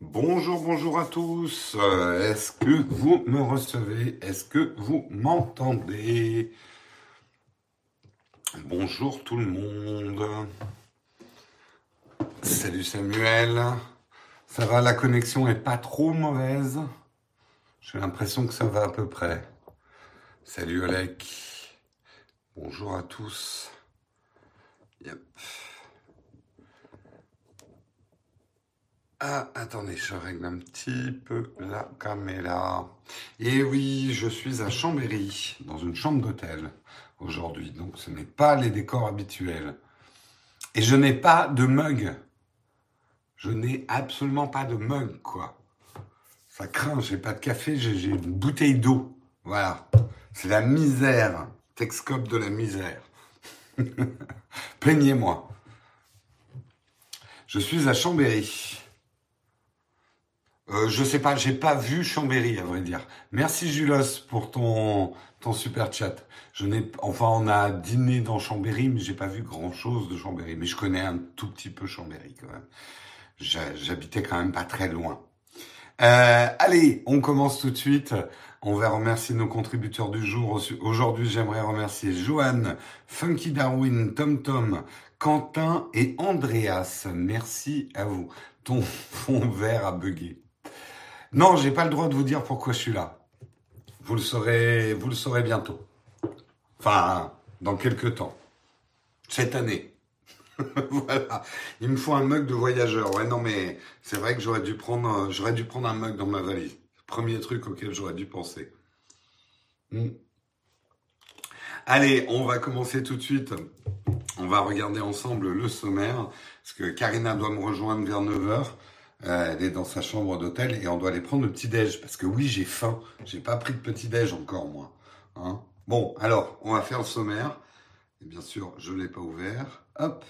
Bonjour, bonjour à tous. Euh, Est-ce que vous me recevez? Est-ce que vous m'entendez? Bonjour tout le monde. Salut Samuel. Ça va, la connexion est pas trop mauvaise? J'ai l'impression que ça va à peu près. Salut Olek. Bonjour à tous. Yep. Ah, attendez, je règle un petit peu la caméra. Et oui, je suis à Chambéry, dans une chambre d'hôtel aujourd'hui. Donc ce n'est pas les décors habituels. Et je n'ai pas de mug. Je n'ai absolument pas de mug, quoi. Ça craint, j'ai pas de café, j'ai j'ai une bouteille d'eau. Voilà. C'est la misère. Texcope de la misère. Plaignez-moi. Je suis à Chambéry. Euh, je sais pas, j'ai pas vu Chambéry, à vrai dire. Merci Julos pour ton, ton super chat. Je n'ai, enfin, on a dîné dans Chambéry, mais j'ai pas vu grand chose de Chambéry. Mais je connais un tout petit peu Chambéry, quand même. J'ha- J'habitais quand même pas très loin. Euh, allez, on commence tout de suite. On va remercier nos contributeurs du jour. Aujourd'hui, j'aimerais remercier Joanne, Funky Darwin, Tom Tom, Quentin et Andreas. Merci à vous. Ton fond vert a bugué. Non, j'ai pas le droit de vous dire pourquoi je suis là. Vous le saurez, vous le saurez bientôt. Enfin, dans quelques temps. Cette année. voilà. Il me faut un mug de voyageur. Ouais, non, mais c'est vrai que j'aurais dû prendre, j'aurais dû prendre un mug dans ma valise. Premier truc auquel j'aurais dû penser. Hmm. Allez, on va commencer tout de suite. On va regarder ensemble le sommaire, parce que Karina doit me rejoindre vers 9h. Elle est dans sa chambre d'hôtel et on doit aller prendre le petit-déj, parce que oui, j'ai faim. J'ai pas pris de petit-déj encore, moi. Hein? Bon, alors, on va faire le sommaire. Et bien sûr, je l'ai pas ouvert. Hop,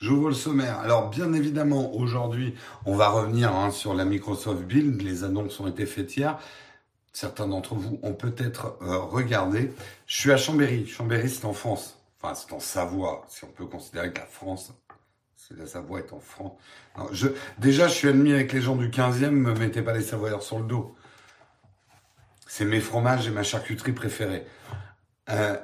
j'ouvre le sommaire. Alors, bien évidemment, aujourd'hui, on va revenir hein, sur la Microsoft Build. Les annonces ont été faites hier. Certains d'entre vous ont peut-être euh, regardé. Je suis à Chambéry. Chambéry, c'est en France. Enfin, c'est en Savoie, si on peut considérer que la France, la Savoie est en je, déjà, je suis admis avec les gens du 15e, me mettez pas les Savoyards sur le dos. C'est mes fromages et ma charcuterie préférée. Euh,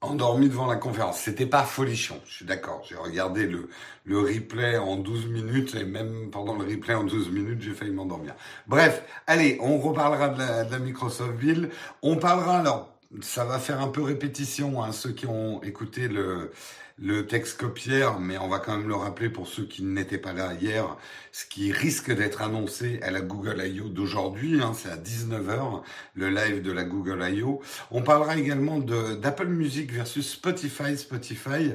endormi devant la conférence. C'était pas folichon, je suis d'accord. J'ai regardé le, replay en 12 minutes et même pendant le replay en 12 minutes, j'ai failli m'endormir. Bref, allez, on reparlera de la, de la Microsoft Build. On parlera alors, ça va faire un peu répétition, hein, ceux qui ont écouté le, le texte copière, mais on va quand même le rappeler pour ceux qui n'étaient pas là hier, ce qui risque d'être annoncé à la Google I.O. d'aujourd'hui, hein, c'est à 19h, le live de la Google I.O. On parlera également d'Apple Music versus Spotify. Spotify,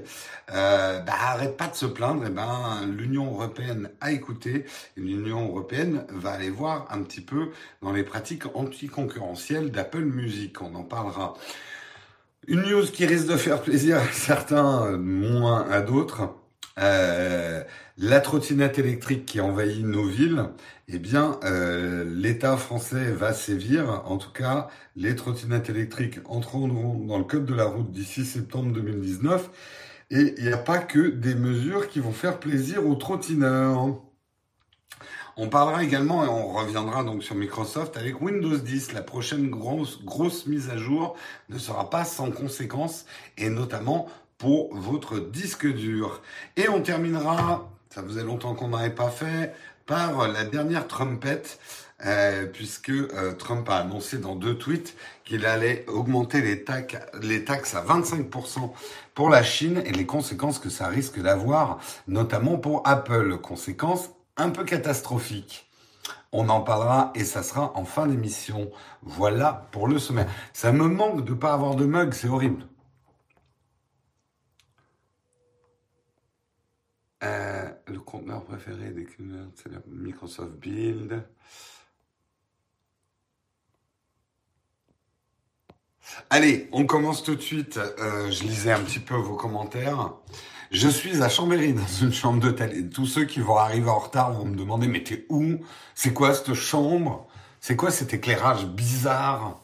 euh, bah, arrête pas de se plaindre, et ben l'Union européenne a écouté, l'Union européenne va aller voir un petit peu dans les pratiques anticoncurrentielles d'Apple Music. On en parlera. Une news qui risque de faire plaisir à certains, moins à d'autres. Euh, la trottinette électrique qui envahit nos villes, eh bien, euh, l'État français va sévir. En tout cas, les trottinettes électriques entreront dans le code de la route d'ici septembre 2019. Et il n'y a pas que des mesures qui vont faire plaisir aux trottineurs. On parlera également, et on reviendra donc sur Microsoft, avec Windows 10. La prochaine grosse, mise à jour ne sera pas sans conséquences, et notamment pour votre disque dur. Et on terminera, ça faisait longtemps qu'on n'avait pas fait, par la dernière Trumpette, euh, puisque euh, Trump a annoncé dans deux tweets qu'il allait augmenter les, taxes, les taxes à 25% pour la Chine et les conséquences que ça risque d'avoir, notamment pour Apple. Conséquences un peu catastrophiques. On en parlera et ça sera en fin d'émission. Voilà pour le sommaire. Ça me manque de pas avoir de mug, c'est horrible. Euh, le conteneur préféré des c'est le Microsoft Build. Allez, on commence tout de suite. Euh, je lisais un petit peu vos commentaires. Je suis à Chambéry dans une chambre d'hôtel et tous ceux qui vont arriver en retard vont me demander mais t'es où? C'est quoi cette chambre? C'est quoi cet éclairage bizarre?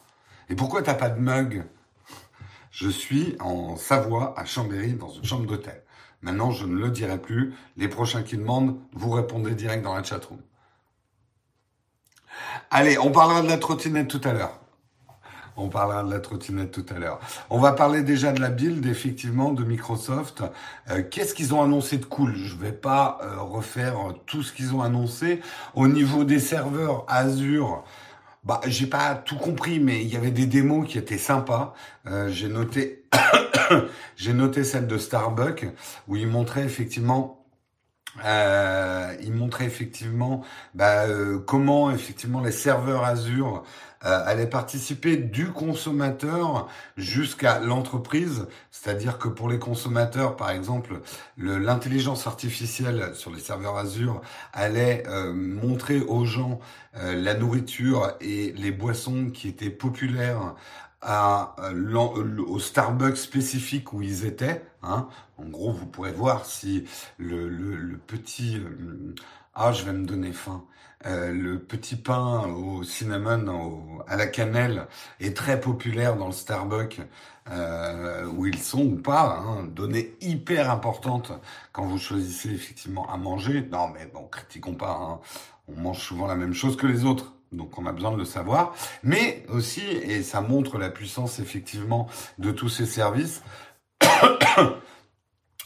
Et pourquoi t'as pas de mug? Je suis en Savoie à Chambéry dans une chambre d'hôtel. Maintenant, je ne le dirai plus. Les prochains qui demandent, vous répondez direct dans la chatroom. Allez, on parlera de la trottinette tout à l'heure. On parlera de la trottinette tout à l'heure. On va parler déjà de la build, effectivement, de Microsoft. Euh, qu'est-ce qu'ils ont annoncé de cool? Je vais pas euh, refaire tout ce qu'ils ont annoncé. Au niveau des serveurs Azure, bah, j'ai pas tout compris, mais il y avait des démos qui étaient sympas. Euh, j'ai noté, j'ai noté celle de Starbucks où ils montraient effectivement euh, il montrait effectivement bah, euh, comment effectivement les serveurs Azure euh, allaient participer du consommateur jusqu'à l'entreprise. C'est-à-dire que pour les consommateurs, par exemple, l'intelligence artificielle sur les serveurs Azure allait euh, montrer aux gens la nourriture et les boissons qui étaient populaires à, au Starbucks spécifique où ils étaient. Hein. En gros, vous pourrez voir si le, le, le petit... Euh, ah, je vais me donner faim. Euh, le petit pain au cinnamon, à la cannelle, est très populaire dans le Starbucks euh, où ils sont ou pas. Hein, donnée hyper importante quand vous choisissez effectivement à manger. Non, mais bon, critiquons pas. Hein. On mange souvent la même chose que les autres. Donc on a besoin de le savoir. Mais aussi, et ça montre la puissance effectivement de tous ces services,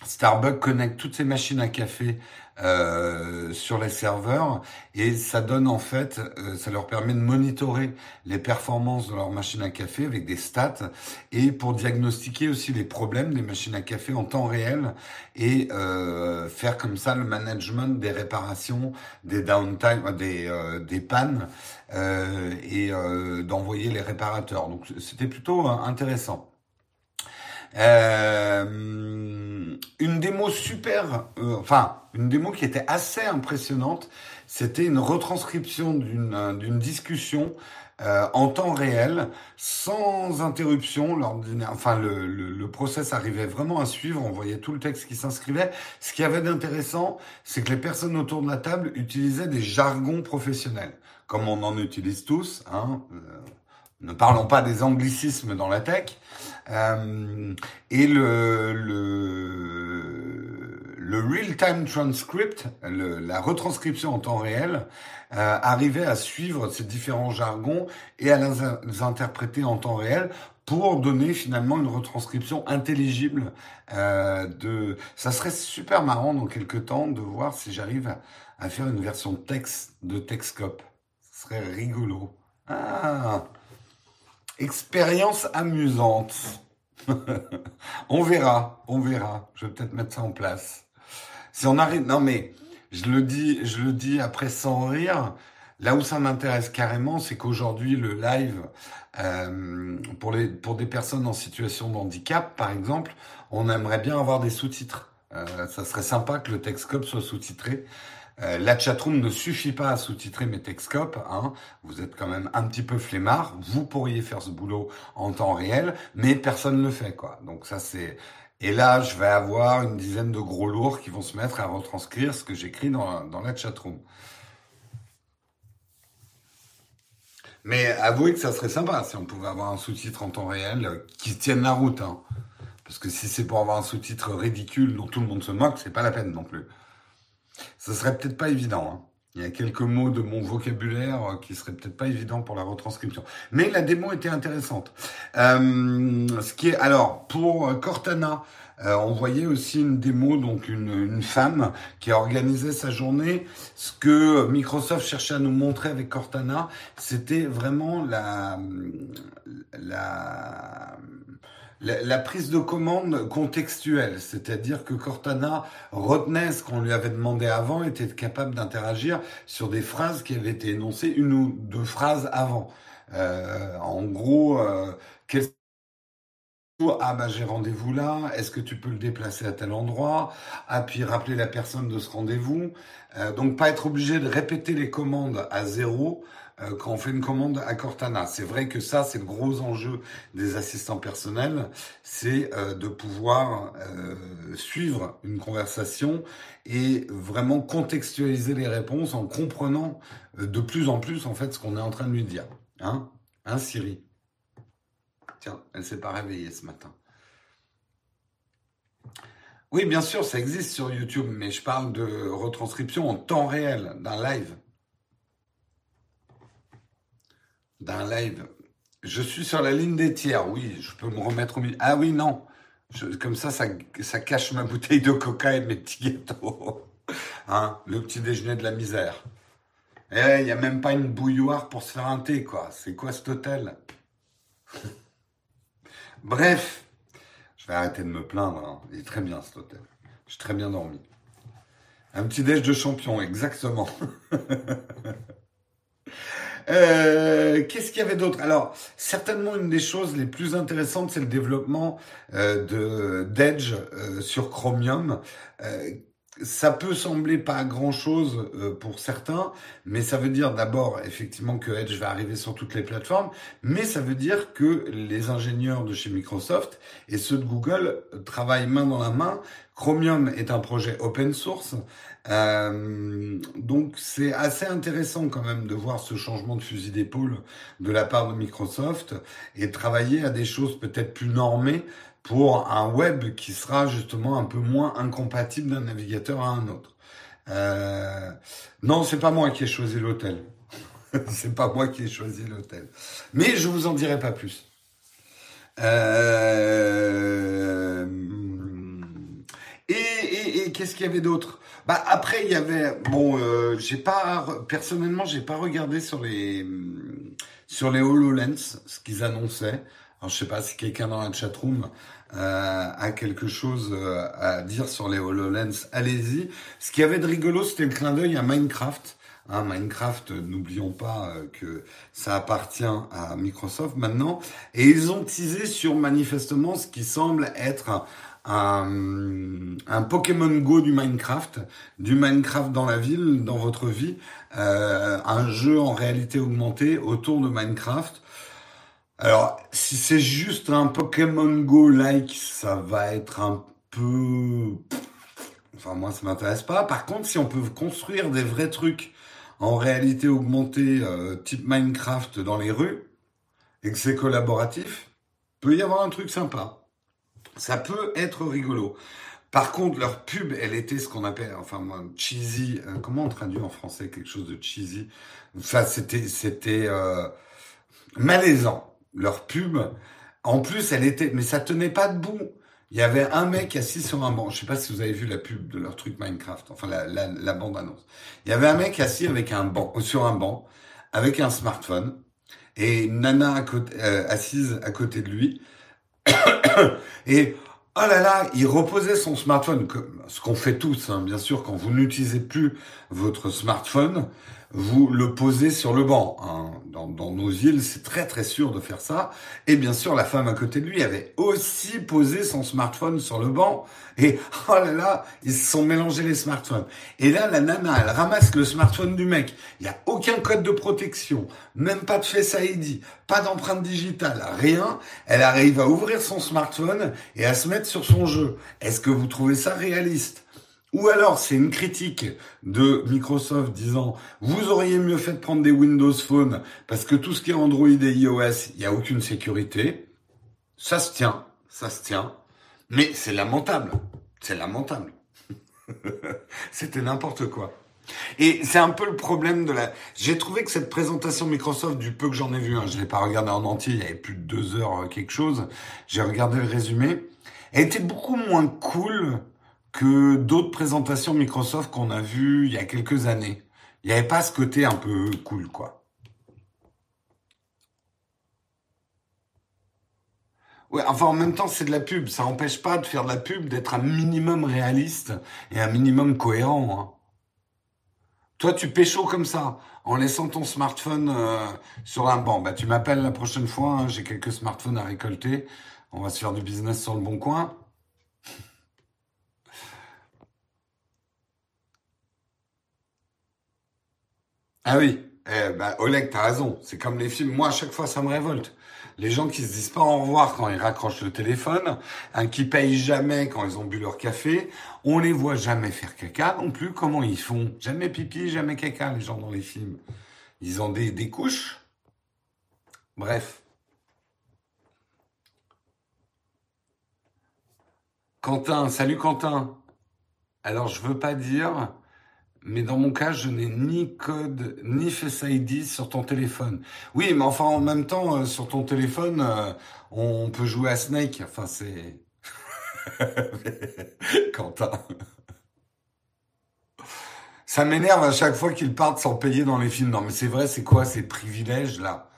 Starbucks connecte toutes ces machines à café euh, sur les serveurs et ça donne en fait, euh, ça leur permet de monitorer les performances de leurs machines à café avec des stats et pour diagnostiquer aussi les problèmes des machines à café en temps réel et euh, faire comme ça le management des réparations, des downtime, des, des pannes et d'envoyer les réparateurs. Donc c'était plutôt intéressant. Euh, une démo super, euh, enfin une démo qui était assez impressionnante. C'était une retranscription d'une euh, d'une discussion euh, en temps réel, sans interruption. Enfin, le, le, le, process arrivait vraiment à suivre. On voyait tout le texte qui s'inscrivait. Ce qui avait d'intéressant, c'est que les personnes autour de la table utilisaient des jargons professionnels, comme on en utilise tous. Hein, ne parlons pas des anglicismes dans la tech. Euh, et le, le, le real-time transcript, le, la retranscription en temps réel, euh, arrivait à suivre ces différents jargons et à les, interpréter en temps réel pour donner finalement une retranscription intelligible euh, de. Ça serait super marrant dans quelques temps de voir si j'arrive à, faire une version texte de Texcop. Ce serait rigolo. Ah. Expérience amusante. on verra, on verra. Je vais peut-être mettre ça en place. Si on arrive, non mais je le dis, je le dis après sans rire. Là où ça m'intéresse carrément, c'est qu'aujourd'hui le live euh, pour les pour des personnes en situation de handicap, par exemple, on aimerait bien avoir des sous-titres. Euh, ça serait sympa que le Texcop soit sous-titré. Euh, la chatroom ne suffit pas à sous-titrer mes texcopes. Hein. Vous êtes quand même un petit peu flemmard. Vous pourriez faire ce boulot en temps réel, mais personne ne le fait, quoi. Donc ça, c'est... Et là, je vais avoir une dizaine de gros lourds qui vont se mettre à retranscrire ce que j'écris dans, dans la chatroom. Mais avouez que ça serait sympa si on pouvait avoir un sous-titre en temps réel euh, qui tienne la route. Hein. Parce que si c'est pour avoir un sous-titre ridicule dont tout le monde se moque, c'est pas la peine non plus. Ce serait peut-être pas évident. Hein. Il y a quelques mots de mon vocabulaire euh, qui seraient peut-être pas évidents pour la retranscription. Mais la démo était intéressante. Euh, ce qui est alors pour euh, Cortana, on voyait aussi une démo, donc une, une, femme qui a organisé sa journée. Ce que Microsoft cherchait à nous montrer avec Cortana, c'était vraiment la la la, prise de commande contextuelle, c'est-à-dire que Cortana retenait ce qu'on lui avait demandé avant, était capable d'interagir sur des phrases qui avaient été énoncées une ou deux phrases avant. Euh, en gros, euh, ah bah j'ai rendez-vous là, est-ce que tu peux le déplacer à tel endroit? Ah puis rappeler la personne de ce rendez-vous. Euh, donc pas être obligé de répéter les commandes à zéro, euh, quand on fait une commande à Cortana. C'est vrai que ça, c'est le gros enjeu des assistants personnels, c'est euh, de pouvoir euh, suivre une conversation et vraiment contextualiser les réponses en comprenant de plus en plus en fait ce qu'on est en train de lui dire. Hein, hein Siri? Tiens, elle s'est pas réveillée ce matin. Oui, bien sûr, ça existe sur YouTube, mais je parle de retranscription en temps réel, d'un live. D'un live. Je suis sur la ligne des tiers, oui, je peux me remettre au milieu. Ah oui, non. comme ça, ça, cache ma bouteille de coca et mes petits gâteaux. Hein, le petit déjeuner de la misère. Eh, il n'y a même pas une bouilloire pour se faire un thé, quoi. C'est quoi cet hôtel? Bref, je vais arrêter de me plaindre. Hein. Il est très bien cet hôtel. J'ai très bien dormi. Un petit déj de champion, exactement. Euh, qu'est-ce qu'il y avait d'autre? Alors, certainement une des choses les plus intéressantes, c'est le développement euh, de d'Edge euh, sur Chromium, ça peut sembler pas grand chose euh, pour certains, mais ça veut dire d'abord effectivement que Edge va arriver sur toutes les plateformes, mais ça veut dire que les ingénieurs de chez Microsoft et ceux de Google travaillent main dans la main. Chromium est un projet open source, euh, donc c'est assez intéressant quand même de voir ce changement de fusil d'épaule de la part de Microsoft et travailler à des choses peut-être plus normées pour un web qui sera justement un peu moins incompatible d'un navigateur à un autre. Euh, non, c'est pas moi qui ai choisi l'hôtel. c'est pas moi qui ai choisi l'hôtel. Mais je vous en dirai pas plus. Euh, et, et, qu'est-ce qu'il y avait d'autre? Bah après il y avait bon, euh, j'ai pas personnellement j'ai pas regardé sur les sur les Hololens ce qu'ils annonçaient. Alors je sais pas si quelqu'un dans la chatroom a quelque chose euh, à dire sur les HoloLens, allez-y. Ce qui avait de rigolo, c'était le clin d'œil à Minecraft. Hein, Minecraft, n'oublions pas euh, que ça appartient à Microsoft maintenant. Et ils ont teasé sur manifestement ce qui semble être un, un, Pokémon Go du Minecraft, du Minecraft dans la ville, dans votre vie, euh, un jeu en réalité augmentée autour de Minecraft. Alors, si c'est juste un Pokémon Go-like, ça va être un peu... Enfin, moi, ça m'intéresse pas. Par contre, si on peut construire des vrais trucs en réalité augmentée, euh, type Minecraft dans les rues, et que c'est collaboratif, peut y avoir un truc sympa. Ça peut être rigolo. Par contre, leur pub, elle était ce qu'on appelle, enfin, cheesy. Euh, comment on traduit en français quelque chose de cheesy? Enfin, c'était, c'était euh, malaisant leur pub. En plus, elle était, mais ça tenait pas debout. Il y avait un mec assis sur un banc. Je sais pas si vous avez vu la pub de leur truc Minecraft, enfin la, bande annonce. Il y avait un mec assis avec un banc, sur un banc, avec un smartphone, et nana euh, assise à côté de lui. et oh là là, il reposait son smartphone, ce qu'on fait tous, hein, bien sûr, quand vous n'utilisez plus votre smartphone, vous le posez sur le banc. Hein. Dans, nos îles, c'est très très sûr de faire ça. Et bien sûr, la femme à côté de lui avait aussi posé son smartphone sur le banc. Et oh là là, ils se sont mélangés les smartphones. Et là, la nana, elle ramasse le smartphone du mec. Il n'y a aucun code de protection, même pas de Face ID, pas d'empreinte digitale, rien. Elle arrive à ouvrir son smartphone et à se mettre sur son jeu. Est-ce que vous trouvez ça réaliste? Ou alors c'est une critique de Microsoft disant vous auriez mieux fait de prendre des Windows Phone parce que tout ce qui est Android et iOS, il n'y a aucune sécurité. Ça se tient, ça se tient. Mais c'est lamentable. C'est lamentable. C'était n'importe quoi. Et c'est un peu le problème de la. J'ai trouvé que cette présentation Microsoft, du peu que j'en ai vu, hein, je l'ai pas regardé en entier, il y avait plus de deux heures euh, quelque chose. J'ai regardé le résumé. Elle était beaucoup moins cool que d'autres présentations Microsoft qu'on a vues il y a quelques années. Il n'y avait pas ce côté un peu cool, quoi. Ouais, enfin en même temps c'est de la pub, ça n'empêche pas de faire de la pub, d'être un minimum réaliste et un minimum cohérent. Hein. Toi tu pécho comme ça, en laissant ton smartphone euh, sur un banc. Bah tu m'appelles la prochaine fois, hein, j'ai quelques smartphones à récolter, on va se faire du business sur le bon coin. Ah oui, eh ben, Oleg, t'as raison. C'est comme les films. Moi, à chaque fois, ça me révolte. Les gens qui se disent pas au revoir quand ils raccrochent le téléphone, hein, qui payent jamais quand ils ont bu leur café, on les voit jamais faire caca non plus. Comment ils font? Jamais pipi, jamais caca, les gens dans les films. Ils ont des, des couches. Bref. Quentin, salut Quentin. Alors je veux pas dire, mais dans mon cas, je n'ai ni code ni Face ID sur ton téléphone. Oui, mais enfin en même temps, euh, sur ton téléphone, euh, on peut jouer à Snake. Enfin c'est Quentin. Ça m'énerve à chaque fois qu'ils partent sans payer dans les films. Non, mais c'est vrai, c'est quoi ces privilèges là?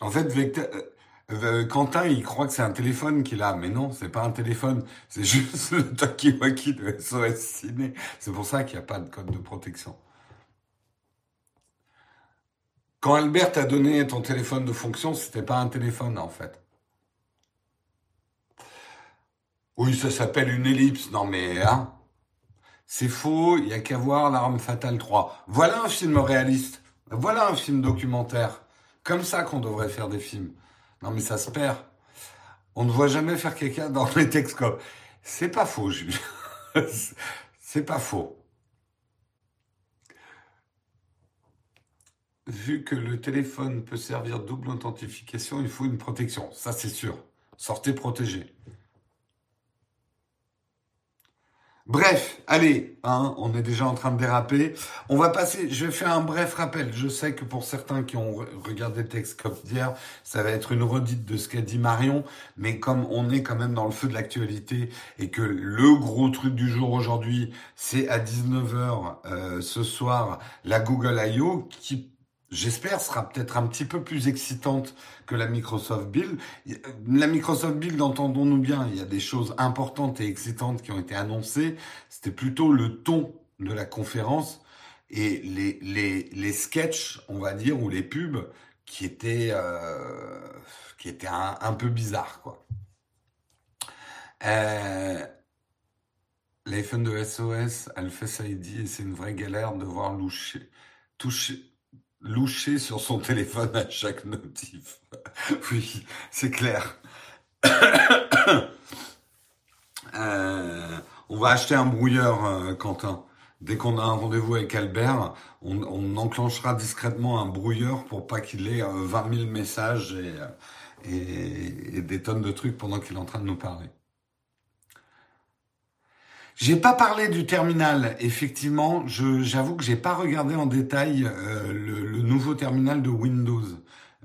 En fait, Vector, euh, Quentin, il croit que c'est un téléphone qu'il a, mais non, c'est pas un téléphone, c'est juste le Takiwaki de SOS Ciné. C'est pour ça qu'il n'y a pas de code de protection. Quand Albert t'a donné ton téléphone de fonction, c'était pas un téléphone en fait. Oui, ça s'appelle une ellipse. Non mais hein, c'est faux. Il y a qu'à voir l'arme fatale 3. Voilà un film réaliste. Voilà un film documentaire. Comme ça qu'on devrait faire des films. Non mais ça se perd. On ne voit jamais faire quelqu'un dans les Texcopes. C'est pas faux, Jules. C'est pas faux. Vu que le téléphone peut servir double authentification, il faut une protection. Ça, c'est sûr. Sortez protégé. Bref, allez, hein, on est déjà en train de déraper. On va passer, je vais faire un bref rappel. Je sais que pour certains qui ont regardé Texcop d'hier, ça va être une redite de ce qu'a dit Marion, mais comme on est quand même dans le feu de l'actualité et que le gros truc du jour aujourd'hui, c'est à 19h euh, ce soir, la Google I.O. qui j'espère, sera peut-être un petit peu plus excitante que la Microsoft Build. La Microsoft Build, entendons-nous bien, il y a des choses importantes et excitantes qui ont été annoncées. C'était plutôt le ton de la conférence et les, les, les sketchs, on va dire, ou les pubs qui étaient, euh, qui étaient un, peu bizarres, quoi. Euh, L'iPhone de SOS a le Face ID et c'est une vraie galère de voir loucher, toucher, loucher sur son téléphone à chaque notif. oui, c'est clair. Euh, on va acheter un brouilleur, euh, Quentin. Dès qu'on a un rendez-vous avec Albert, on, enclenchera discrètement un brouilleur pour pas qu'il ait 20 euh, 000 messages et des tonnes de trucs pendant qu'il est en train de nous parler. J'ai pas parlé du terminal. Effectivement, j'avoue que j'ai pas regardé en détail euh, le, nouveau terminal de Windows.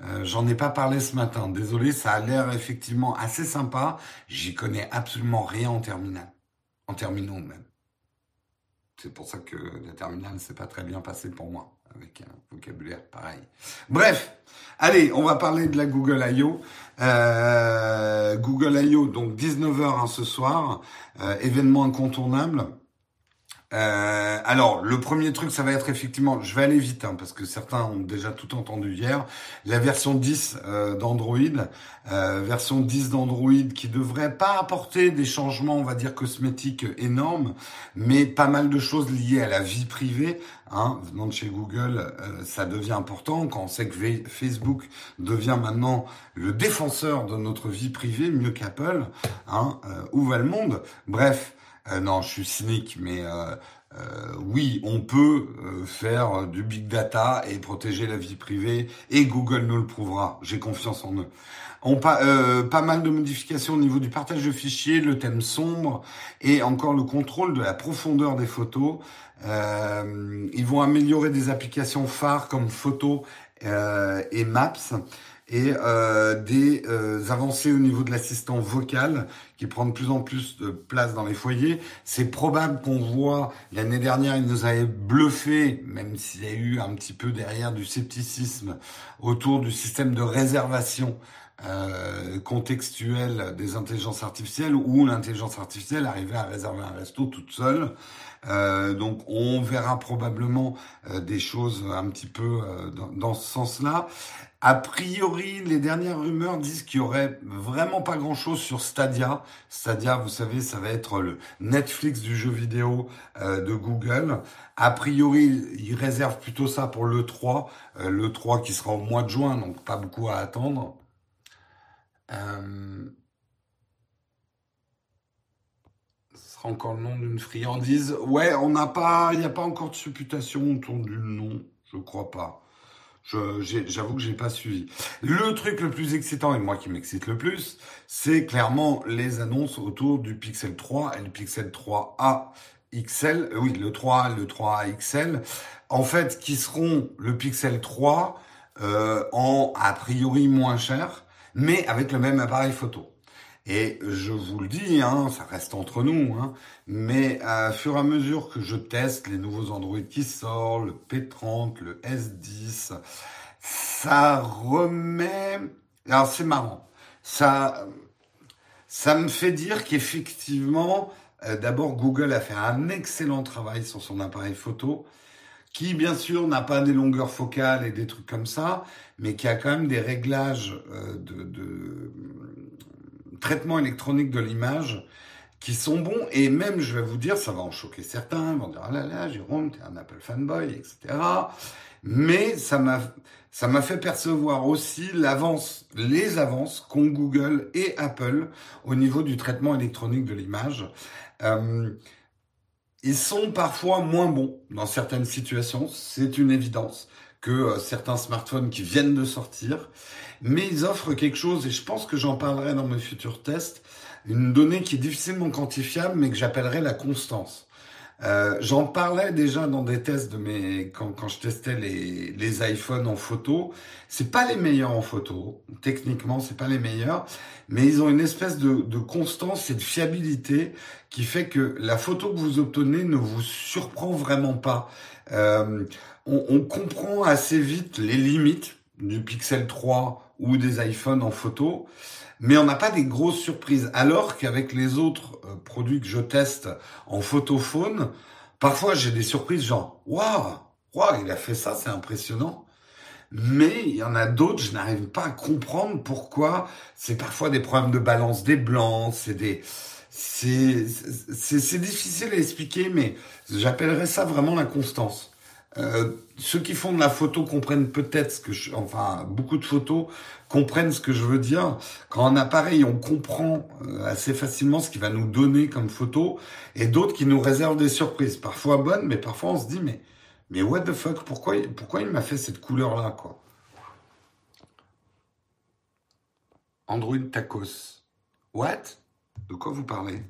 Euh, J'en ai pas parlé ce matin. Désolé, ça a l'air effectivement assez sympa. J'y connais absolument rien en terminal, en terminaux même. C'est pour ça que le terminal s'est pas très bien passé pour moi avec un vocabulaire pareil. Bref, allez, on va parler de la Google I.O. Euh, Google I.O. donc 19h hein, ce soir, euh, événement incontournable. Euh, alors, le premier truc, ça va être effectivement, je vais aller vite, hein, parce que certains ont déjà tout entendu hier, la version 10 euh, d'Android, euh, version 10 d'Android qui devrait pas apporter des changements, on va dire, cosmétiques énormes, mais pas mal de choses liées à la vie privée. Hein, venant de chez Google, ça devient important quand on sait que Facebook devient maintenant le défenseur de notre vie privée, mieux qu'Apple. Hein, où va le monde? Bref, euh, non, je suis cynique, mais euh, euh, oui, on peut faire du big data et protéger la vie privée, et Google nous le prouvera. J'ai confiance en eux. On pas, pas mal de modifications au niveau du partage de fichiers, le thème sombre et encore le contrôle de la profondeur des photos. ils vont améliorer des applications phares comme Photo et Maps et euh, des euh, avancées au niveau de l'assistant vocal qui prend de plus en plus de place dans les foyers. C'est probable qu'on voit, l'année dernière, il nous avait bluffé, même s'il y a eu un petit peu derrière du scepticisme autour du système de réservation euh, contextuel des intelligences artificielles où l'intelligence artificielle arrivait à réserver un resto toute seule. Euh, donc on verra probablement euh, des choses un petit peu dans, dans, ce sens-là. A priori, les dernières rumeurs disent qu'il y aurait vraiment pas grand-chose sur Stadia. Stadia, vous savez, ça va être le Netflix du jeu vidéo euh, de Google. A priori, ils réservent plutôt ça pour le 3, euh, le 3 qui sera au mois de juin, donc pas beaucoup à attendre. Euh... Ce encore le nom d'une friandise. Ouais, on n'a pas, il n'y a pas encore de supputation autour du nom, je crois pas. J'avoue que j'ai pas suivi. Le truc le plus excitant et moi qui m'excite le plus, c'est clairement les annonces autour du Pixel 3 et le Pixel 3a XL. Euh, oui, le 3 le 3a XL. En fait, qui seront le Pixel 3 euh, en a priori moins cher, mais avec le même appareil photo. Et je vous le dis, hein, ça reste entre nous, hein, mais à fur et à mesure que je teste les nouveaux Android qui sortent, le P30, le S10, ça remet... Alors c'est marrant, ça, ça me fait dire qu'effectivement, euh, d'abord Google a fait un excellent travail sur son appareil photo, qui bien sûr n'a pas des longueurs focales et des trucs comme ça, mais qui a quand même des réglages euh, de, de traitement électronique de l'image qui sont bons. Et même, je vais vous dire, ça va en choquer certains. Vont dire, ah là là, Jérôme, t'es un Apple fanboy, etc. Mais ça m'a, ça m'a fait percevoir aussi l'avance, les avances qu'ont Google et Apple au niveau du traitement électronique de l'image. Euh, ils sont parfois moins bons dans certaines situations, c'est une évidence que euh, certains smartphones qui viennent de sortir mais ils offrent quelque chose, et je pense que j'en parlerai dans mes futurs tests, une donnée qui est difficilement quantifiable, mais que j'appellerai la constance. Euh, J'en parlais déjà dans des tests de mes quand, quand je testais les, les iPhones en photo. C'est pas les meilleurs en photo, techniquement c'est pas les meilleurs, mais ils ont une espèce de, de constance et de fiabilité qui fait que la photo que vous obtenez ne vous surprend vraiment pas. Euh, on, comprend assez vite les limites du Pixel 3 ou des iPhones en photo, mais on n'a pas des grosses surprises. Alors qu'avec les autres euh, produits que je teste en photophone, parfois j'ai des surprises genre waouh, waouh, il a fait ça, c'est impressionnant. Mais il y en a d'autres, je n'arrive pas à comprendre pourquoi. C'est parfois des problèmes de balance des blancs, c'est des c'est difficile à expliquer, mais j'appellerais ça vraiment la constance. Euh, ceux qui font de la photo comprennent peut-être ce que je, enfin, beaucoup de photos comprennent ce que je veux dire. Quand un appareil, on comprend euh, assez facilement ce qu'il va nous donner comme photo, et d'autres qui nous réservent des surprises, parfois bonnes, mais parfois on se dit, mais, mais what the fuck, pourquoi, pourquoi il m'a fait cette couleur-là, quoi? Android Tacos. What? De quoi vous parlez?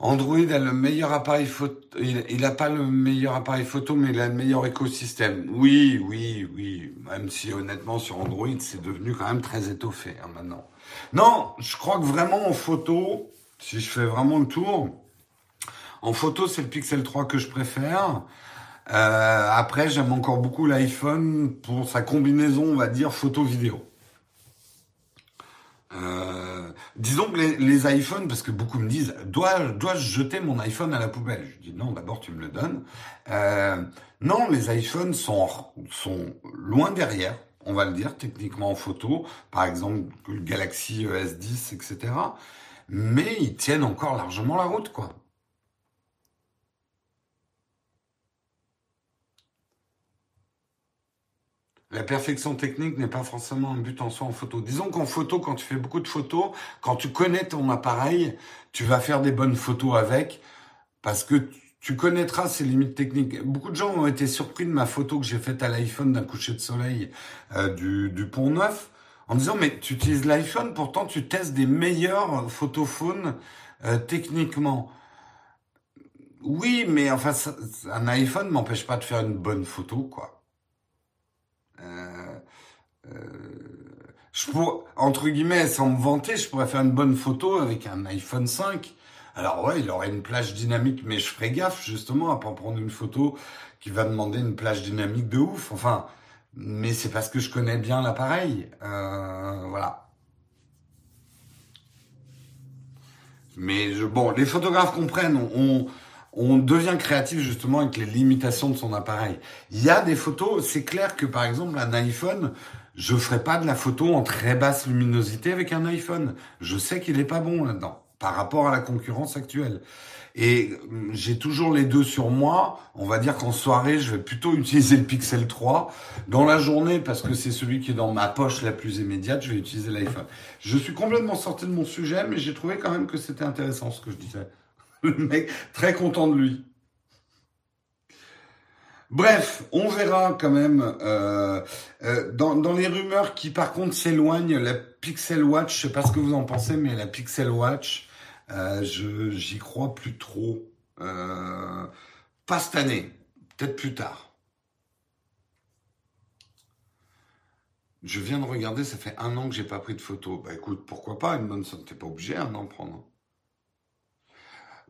Android a le meilleur appareil photo. Il n'a pas le meilleur appareil photo, mais il a le meilleur écosystème. Oui, oui, oui. Même si honnêtement sur Android, c'est devenu quand même très étoffé hein, maintenant. Non, je crois que vraiment en photo, si je fais vraiment le tour, en photo c'est le Pixel 3 que je préfère. Euh, après, j'aime encore beaucoup l'iPhone pour sa combinaison, on va dire, photo-vidéo. Euh, disons que les, iPhones, parce que beaucoup me disent, dois, dois-je jeter mon iPhone à la poubelle? Je dis non, d'abord tu me le donnes. Euh, non, les iPhones sont, sont loin derrière, on va le dire, techniquement en photo, par exemple le Galaxy S10, etc. Mais ils tiennent encore largement la route, quoi. La perfection technique n'est pas forcément un but en soi en photo. Disons qu'en photo, quand tu fais beaucoup de photos, quand tu connais ton appareil, tu vas faire des bonnes photos avec parce que tu connaîtras ses limites techniques. Beaucoup de gens ont été surpris de ma photo que j'ai faite à l'iPhone d'un coucher de soleil euh, du, Pont Neuf en disant mais tu utilises l'iPhone, pourtant tu testes des meilleurs photophones euh, techniquement. Oui, mais enfin, un iPhone m'empêche pas de faire une bonne photo, quoi. Euh, euh, je pour, entre guillemets, sans me vanter, je pourrais faire une bonne photo avec un iPhone 5. Alors ouais, il aurait une plage dynamique, mais je ferai gaffe justement à pas prendre une photo qui va demander une plage dynamique de ouf. Enfin, mais c'est parce que je connais bien l'appareil. Euh, voilà. Mais bon, les photographes comprennent. On devient créatif justement avec les limitations de son appareil. Il y a des photos, c'est clair que par exemple un iPhone, je ferai pas de la photo en très basse luminosité avec un iPhone. Je sais qu'il est pas bon là-dedans par rapport à la concurrence actuelle. Et hum, j'ai toujours les deux sur moi. On va dire qu'en soirée, je vais plutôt utiliser le Pixel 3. Dans la journée, parce que c'est celui qui est dans ma poche la plus immédiate, je vais utiliser l'iPhone. Je suis complètement sorti de mon sujet, mais j'ai trouvé quand même que c'était intéressant ce que je disais. Le mec, très content de lui. Bref, on verra quand même euh, euh, dans, les rumeurs qui par contre s'éloignent, la Pixel Watch, je sais pas ce que vous en pensez, mais la Pixel Watch, euh, j'y crois plus trop. Pas cette année, peut-être plus tard. Je viens de regarder, ça fait un an que j'ai pas pris de photo. Bah écoute, pourquoi pas une bonne somme, t'es pas obligé un an de prendre.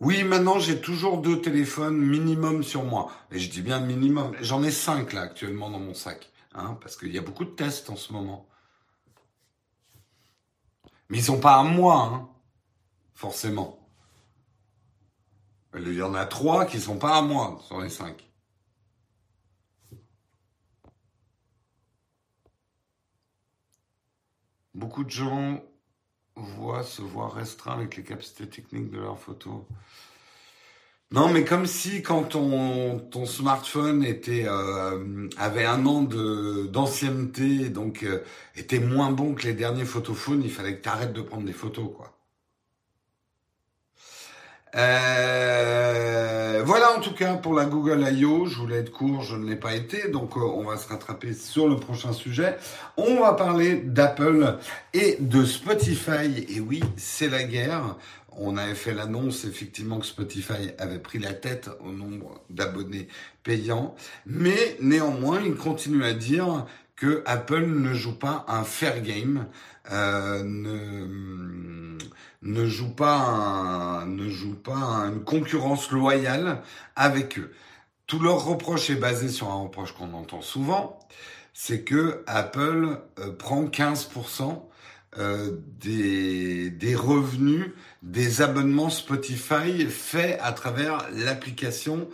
Oui, maintenant j'ai toujours deux téléphones minimum sur moi. Et je dis bien minimum. J'en ai cinq là actuellement dans mon sac, hein, parce qu'il y a beaucoup de tests en ce moment. Mais ils sont pas à moi, hein, forcément. Il y en a trois qui sont pas à moi sur les cinq. Beaucoup de gens voient se voir restreint avec les capacités techniques de leurs photos. Non, mais comme si quand ton, ton smartphone était euh, avait un an de d'ancienneté, donc euh, était moins bon que les derniers photophones, il fallait que tu de prendre des photos, quoi. Euh, voilà en tout cas pour la Google I.O. Je voulais être court, je ne l'ai pas été, donc euh, on va se rattraper sur le prochain sujet. On va parler d'Apple et de Spotify. Et oui, c'est la guerre. On avait fait l'annonce effectivement que Spotify avait pris la tête au nombre d'abonnés payants, mais néanmoins, il continue à dire que Apple ne joue pas un fair game, euh, ne, ne joue pas un, ne joue pas une concurrence loyale avec eux. Tout leur reproche est basé sur un reproche qu'on entend souvent, c'est que Apple euh, prend 15% euh, des, des revenus des abonnements Spotify faits à travers l'application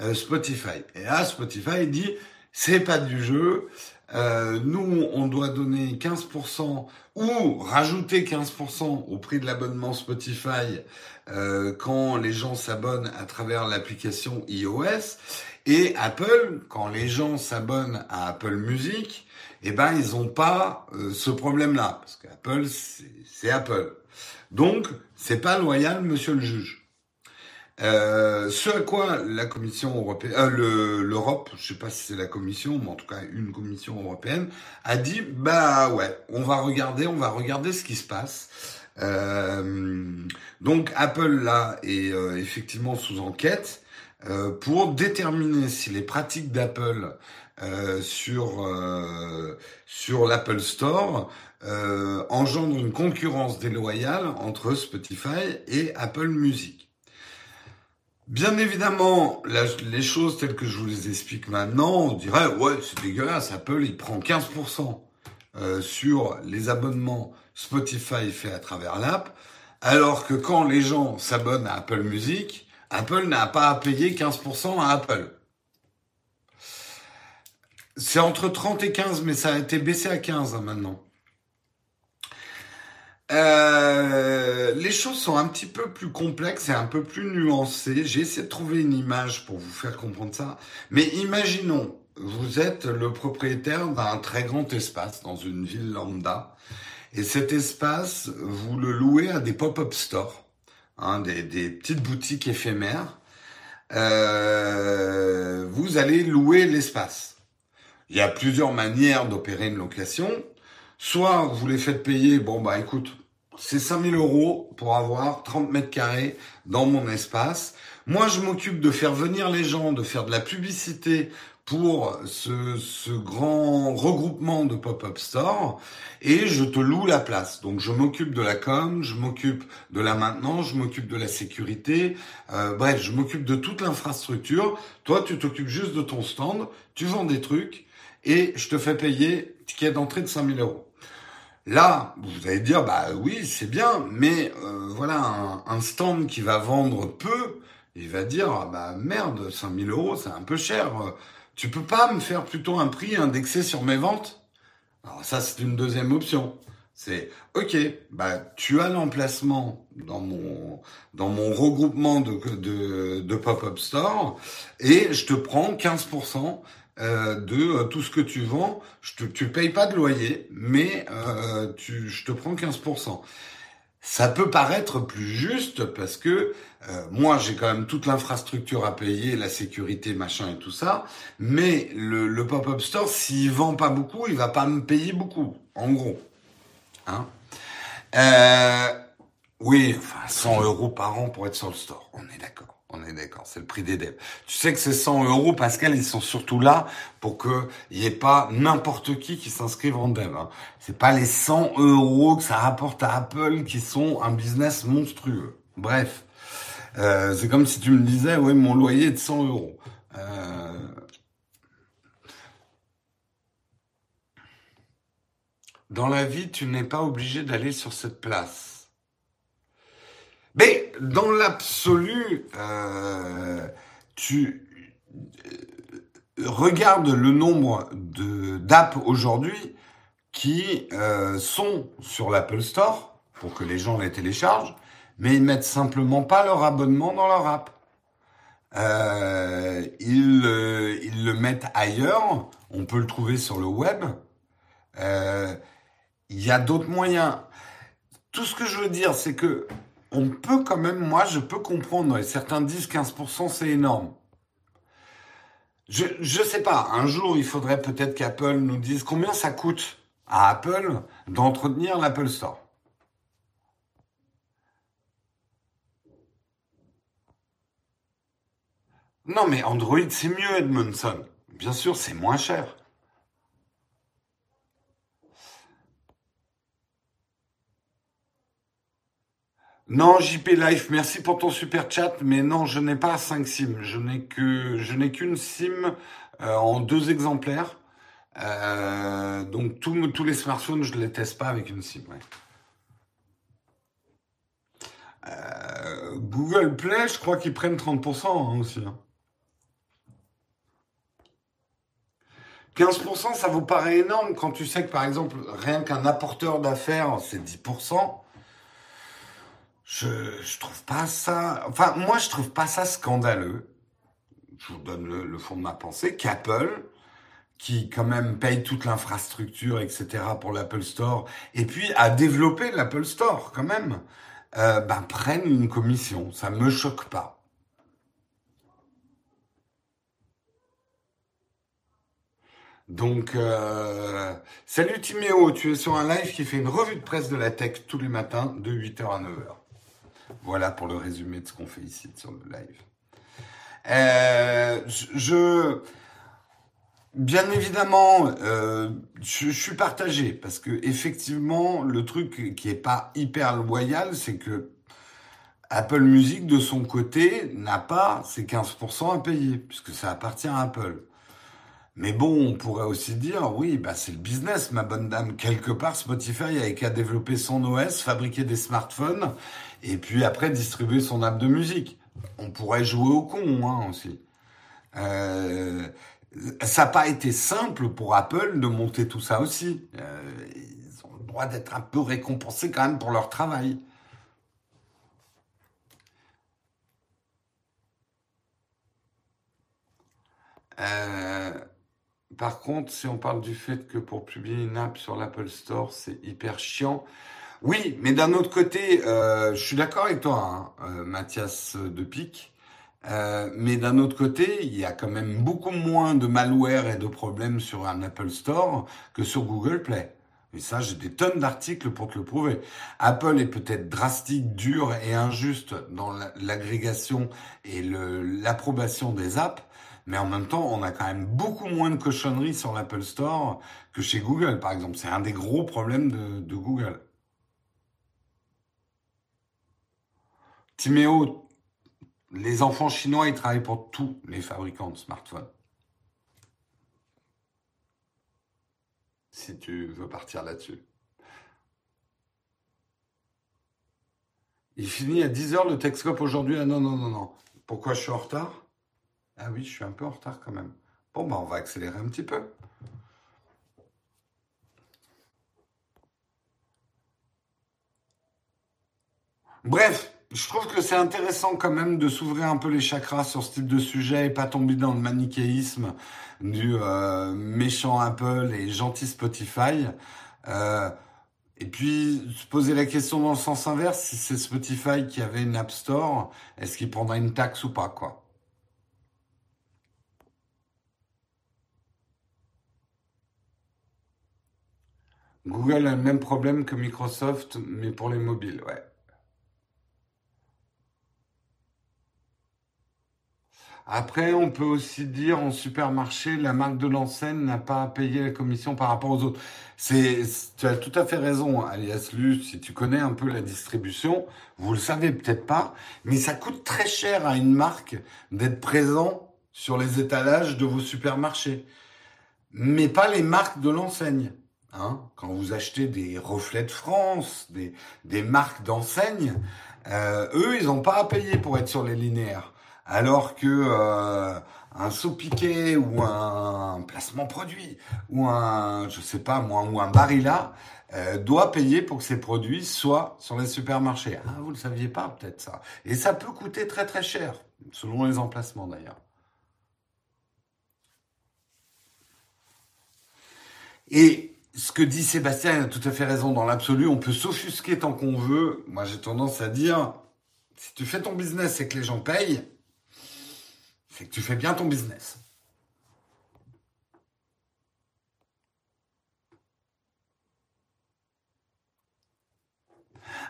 euh, Spotify. Et là, Spotify dit, c'est pas du jeu, euh, nous, on doit donner 15% ou rajouter 15% au prix de l'abonnement Spotify euh, quand les gens s'abonnent à travers l'application iOS. Et Apple, quand les gens s'abonnent à Apple Music, eh ben ils n'ont pas euh, ce problème-là parce qu'Apple c'est Apple. Donc c'est pas loyal, monsieur le juge. Euh, ce à quoi la Commission européenne, euh, l'Europe, je sais pas si c'est la Commission, mais en tout cas une Commission européenne, a dit bah ouais, on va regarder, on va regarder ce qui se passe. Euh, donc Apple là est euh, effectivement sous enquête euh, pour déterminer si les pratiques d'Apple sur sur l'Apple Store engendrent une concurrence déloyale entre Spotify et Apple Music. Bien évidemment, les choses telles que je vous les explique maintenant, on dirait ouais c'est dégueulasse, Apple il prend 15% euh, sur les abonnements Spotify faits à travers l'app, alors que quand les gens s'abonnent à Apple Music, Apple n'a pas à payer 15% à Apple. C'est entre 30 et 15, mais ça a été baissé à 15 hein, maintenant. Euh, les choses sont un petit peu plus complexes et un peu plus nuancées. J'ai essayé de trouver une image pour vous faire comprendre ça. Mais imaginons, vous êtes le propriétaire d'un très grand espace dans une ville lambda. Et cet espace, vous le louez à des pop-up stores, hein, des, des, petites boutiques éphémères. Euh, vous allez louer l'espace. Il y a plusieurs manières d'opérer une location. Soit vous les faites payer, bon bah écoute, c'est 5000 euros pour avoir 30 mètres carrés dans mon espace. Moi, je m'occupe de faire venir les gens, de faire de la publicité pour ce, ce grand regroupement de pop-up store et je te loue la place. Donc je m'occupe de la com, je m'occupe de la maintenance, je m'occupe de la sécurité, euh, bref, je m'occupe de toute l'infrastructure. Toi, tu t'occupes juste de ton stand, tu vends des trucs et je te fais payer ticket d'entrée de 5000 euros. Là, vous allez dire, bah oui, c'est bien, mais euh, voilà, un, stand qui va vendre peu, il va dire, ah bah merde, 5000 euros, c'est un peu cher. Tu peux pas me faire plutôt un prix indexé sur mes ventes? Alors ça, c'est une deuxième option. C'est ok, bah tu as l'emplacement dans mon dans mon regroupement de pop-up store et je te prends 15% euh, de euh, tout ce que tu vends. Je te, tu payes pas de loyer, mais euh, tu, je te prends 15%. ça peut paraître plus juste parce que moi j'ai quand même toute l'infrastructure à payer, la sécurité, machin et tout ça, mais le, pop-up store, s'il vend pas beaucoup, il va pas me payer beaucoup, en gros. Hein oui, enfin 100 euros par an pour être sur le store, on est d'accord. On est d'accord, c'est le prix des devs. Tu sais que ces 100 euros, Pascal, ils sont surtout là pour que il y ait pas n'importe qui qui s'inscrive en dev. Hein. C'est pas les 100 euros que ça rapporte à Apple qui sont un business monstrueux. Bref, euh, c'est comme si tu me disais, oui, mon loyer est de 100 euros. Euh... Dans la vie, tu n'es pas obligé d'aller sur cette place. Mais dans l'absolu, euh, tu euh, regardes le nombre d'apps aujourd'hui qui euh, sont sur l'Apple Store pour que les gens les téléchargent, mais ils mettent simplement pas leur abonnement dans leur app. Euh, ils, ils le mettent ailleurs. On peut le trouver sur le web. Il y a d'autres moyens. Tout ce que je veux dire, c'est que on peut quand même, moi, je peux comprendre, et certains disent 15%, c'est énorme. Je, je sais pas, un jour, il faudrait peut-être qu'Apple nous dise combien ça coûte à Apple d'entretenir l'Apple Store. Non, mais Android, c'est mieux, Edmondson. Bien sûr, c'est moins cher. Non, JP Life, merci pour ton super chat, mais non, je n'ai pas 5 SIM. Je n'ai qu'une SIM euh, en deux exemplaires. Euh, donc tous les smartphones, je ne les teste pas avec une SIM. Euh, Google Play, je crois qu'ils prennent 30% hein, aussi. 15%, ça vous paraît énorme quand tu sais que par exemple, rien qu'un apporteur d'affaires, c'est 10%. Je, trouve pas ça. Enfin, moi, je trouve pas ça scandaleux. Je vous donne le, fond de ma pensée qu'Apple, qui quand même paye toute l'infrastructure, etc. pour l'Apple Store, et puis a développé l'Apple Store quand même, euh, ben, prenne une commission. Ça me choque pas. Donc, euh, salut Timéo, tu es sur un live qui fait une revue de presse de la tech tous les matins de 8h à 9h. Voilà pour le résumé de ce qu'on fait ici sur le live. Euh, je, bien évidemment, euh, je, suis partagé parce que effectivement, le truc qui est pas hyper loyal, c'est que Apple Music de son côté n'a pas ses 15% à payer puisque ça appartient à Apple. Mais bon, on pourrait aussi dire, oui, bah c'est le business, ma bonne dame. Quelque part, Spotify avait qu'à développer son OS, fabriquer des smartphones, et puis après distribuer son app de musique. On pourrait jouer au con hein, aussi. Euh, ça n'a pas été simple pour Apple de monter tout ça aussi. Euh, ils ont le droit d'être un peu récompensés quand même pour leur travail. Euh, par contre, si on parle du fait que pour publier une app sur l'Apple Store, c'est hyper chiant. Oui, mais d'un autre côté, euh, je suis d'accord avec toi, hein, euh, Mathias de Pic. Euh, mais d'un autre côté, il y a quand même beaucoup moins de malware et de problèmes sur un Apple Store que sur Google Play. Et ça, j'ai des tonnes d'articles pour te le prouver. Apple est peut-être drastique, dur et injuste dans l'agrégation et l'approbation des apps, mais en même temps, on a quand même beaucoup moins de cochonneries sur l'Apple Store que chez Google, par exemple. C'est un des gros problèmes de, Google. Timéo, les enfants chinois, ils travaillent pour tous les fabricants de smartphones. Si tu veux partir là-dessus. Il finit à 10h le Texcope aujourd'hui. Ah non, non, non, non. Pourquoi je suis en retard? Ah oui, je suis un peu en retard quand même. Bon, bah, on va accélérer un petit peu. Bref, je trouve que c'est intéressant quand même de s'ouvrir un peu les chakras sur ce type de sujet et pas tomber dans le manichéisme du euh, méchant Apple et gentil Spotify. Euh, Et puis, se poser la question dans le sens inverse, si c'est Spotify qui avait une App Store, est-ce qu'il prendra une taxe ou pas, quoi? Google a le même problème que Microsoft, mais pour les mobiles, ouais. Après, on peut aussi dire en supermarché, la marque de l'enseigne n'a pas à payer la commission par rapport aux autres. C'est, tu as tout à fait raison, alias Lu, si tu connais un peu la distribution, vous le savez peut-être pas, mais ça coûte très cher à une marque d'être présent sur les étalages de vos supermarchés. Mais pas les marques de l'enseigne. Hein Quand vous achetez des reflets de France, des, marques d'enseigne, euh, eux, ils n'ont pas à payer pour être sur les linéaires alors que euh, un saut piqué ou un placement produit ou un je sais pas moi ou un barilla euh, doit payer pour que ces produits soient sur les supermarchés. Ah, vous le saviez pas peut-être ça. Et ça peut coûter très très cher selon les emplacements d'ailleurs. Et ce que dit Sébastien, il a tout à fait raison. Dans l'absolu, on peut s'offusquer tant qu'on veut. Moi, j'ai tendance à dire, si tu fais ton business et que les gens payent, c'est que tu fais bien ton business.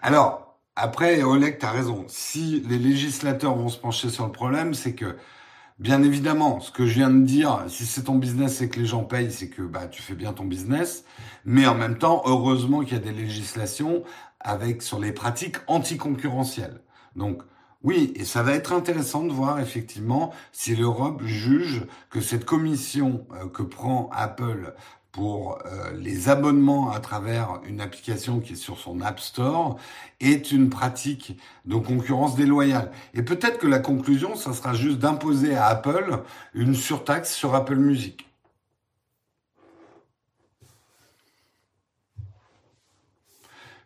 Alors, après, Oleg, tu as raison. Si les législateurs vont se pencher sur le problème, c'est que, bien évidemment, ce que je viens de dire, si c'est ton business et que les gens payent, c'est que bah, tu fais bien ton business. Mais en même temps, heureusement qu'il y a des législations avec sur les pratiques anticoncurrentielles. Donc, oui, et ça va être intéressant de voir effectivement si l'Europe juge que cette commission euh, que prend Apple pour euh, les abonnements à travers une application qui est sur son App Store est une pratique de concurrence déloyale. Et peut-être que la conclusion, ça sera juste d'imposer à Apple une surtaxe sur Apple Music.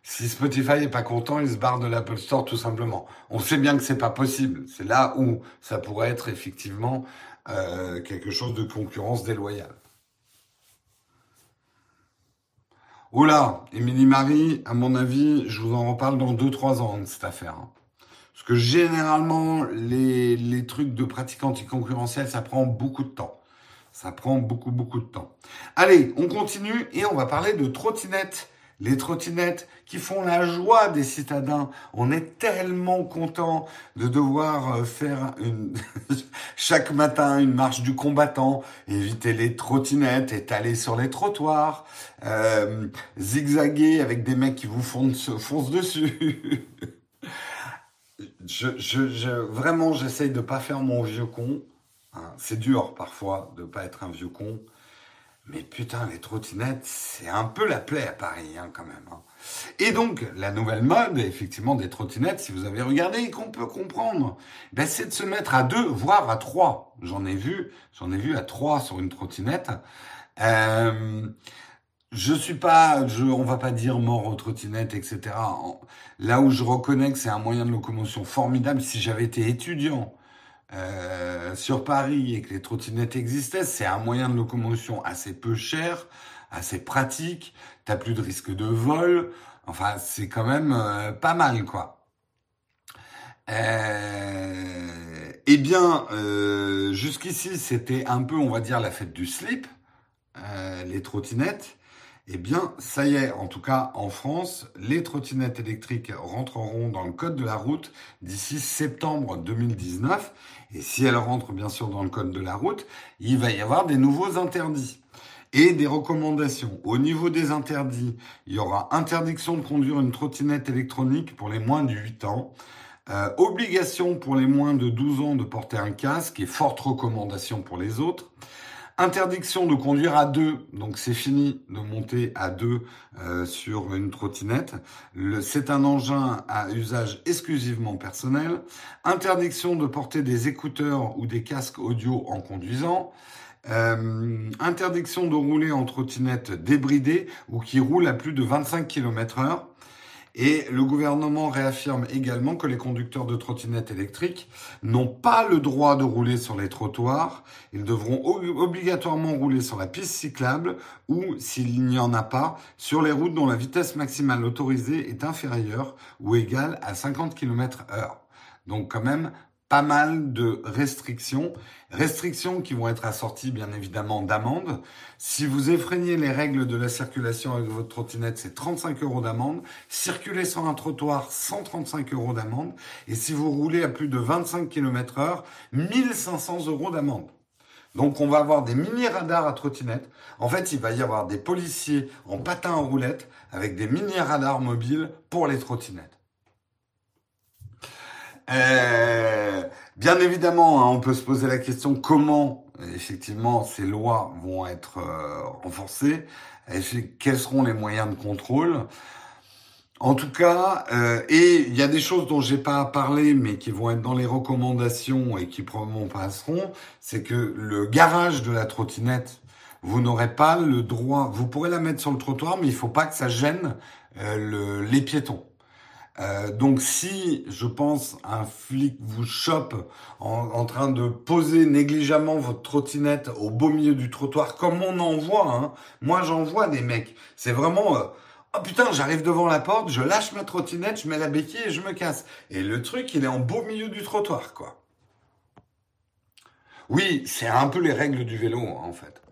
Si Spotify est pas content, il se barre de l'Apple Store tout simplement. On sait bien que c'est pas possible. C'est là où ça pourrait être effectivement euh, quelque chose de concurrence déloyale. Oula, Émilie Marie, à mon avis, je vous en reparle dans 2-3 ans de cette affaire. Hein. Parce que généralement, les, les trucs de pratique anticoncurrentielle, ça prend beaucoup de temps. Ça prend beaucoup, beaucoup de temps. Allez, on continue et on va parler de trottinette les trottinettes qui font la joie des citadins. On est tellement content de devoir euh, faire une chaque matin une marche du combattant, éviter les trottinettes, étaler sur les trottoirs, euh, zigzaguer avec des mecs qui vous foncent, foncent dessus. je, je, vraiment, j'essaye de pas faire mon vieux con. Hein. C'est dur parfois de pas être un vieux con. Mais putain, les trottinettes, c'est un peu la plaie à Paris, hein, quand même. Hein. Et donc, la nouvelle mode, effectivement, des trottinettes, si vous avez regardé et qu'on peut comprendre, ben, c'est de se mettre à deux, voire à trois. J'en ai vu, j'en ai vu à trois sur une trottinette. Euh, je suis pas, je, on va pas dire mort aux trottinettes, etc. Là où je reconnais que c'est un moyen de locomotion formidable, si j'avais été étudiant, euh, sur Paris et que les trottinettes existaient, c'est un moyen de locomotion assez peu cher, assez pratique. T'as plus de risque de vol. Enfin, c'est quand même euh, pas mal, quoi. Euh, eh bien, jusqu'ici, c'était un peu, on va dire, la fête du slip, les trottinettes. Eh bien, ça y est, en tout cas en France, les trottinettes électriques rentreront dans le code de la route d'ici septembre 2019. Et si elles rentrent bien sûr dans le code de la route, il va y avoir des nouveaux interdits et des recommandations. Au niveau des interdits, il y aura interdiction de conduire une trottinette électronique pour les moins de 8 ans. Euh, obligation pour les moins de 12 ans de porter un casque et forte recommandation pour les autres. Interdiction de conduire à deux, donc c'est fini de monter à deux euh, sur une trottinette. C'est un engin à usage exclusivement personnel. Interdiction de porter des écouteurs ou des casques audio en conduisant. Euh, interdiction de rouler en trottinette débridée ou qui roule à plus de 25 km heure. Et le gouvernement réaffirme également que les conducteurs de trottinettes électriques n'ont pas le droit de rouler sur les trottoirs. Ils devront obligatoirement rouler sur la piste cyclable ou, s'il n'y en a pas, sur les routes dont la vitesse maximale autorisée est inférieure ou égale à 50 km heure. Donc quand même pas mal de restrictions, restrictions qui vont être assorties bien évidemment d'amendes. Si vous effreignez les règles de la circulation avec votre trottinette, c'est 35 euros d'amende. Circuler sur un trottoir, 135 euros d'amende. Et si vous roulez à plus de 25 km heure, 1500 euros d'amende. Donc on va avoir des mini radars à trottinette. En fait, il va y avoir des policiers en patin en roulette avec des mini radars mobiles pour les trottinettes. Euh, bien évidemment, hein, on peut se poser la question comment effectivement ces lois vont être euh, renforcées, et quels seront les moyens de contrôle? En tout cas, euh, et il y a des choses dont j'ai pas parlé, mais qui vont être dans les recommandations et qui probablement passeront, c'est que le garage de la trottinette, vous n'aurez pas le droit, vous pourrez la mettre sur le trottoir, mais il faut pas que ça gêne le, les piétons. Euh, donc si, je pense, un flic vous chope en, train de poser négligemment votre trottinette au beau milieu du trottoir, comme on en voit, hein. moi j'en vois des mecs, c'est vraiment... Euh, oh putain, j'arrive devant la porte, je lâche ma trottinette, je mets la béquille et je me casse. Et le truc, il est en beau milieu du trottoir, quoi. Oui, c'est un peu les règles du vélo, hein, en fait.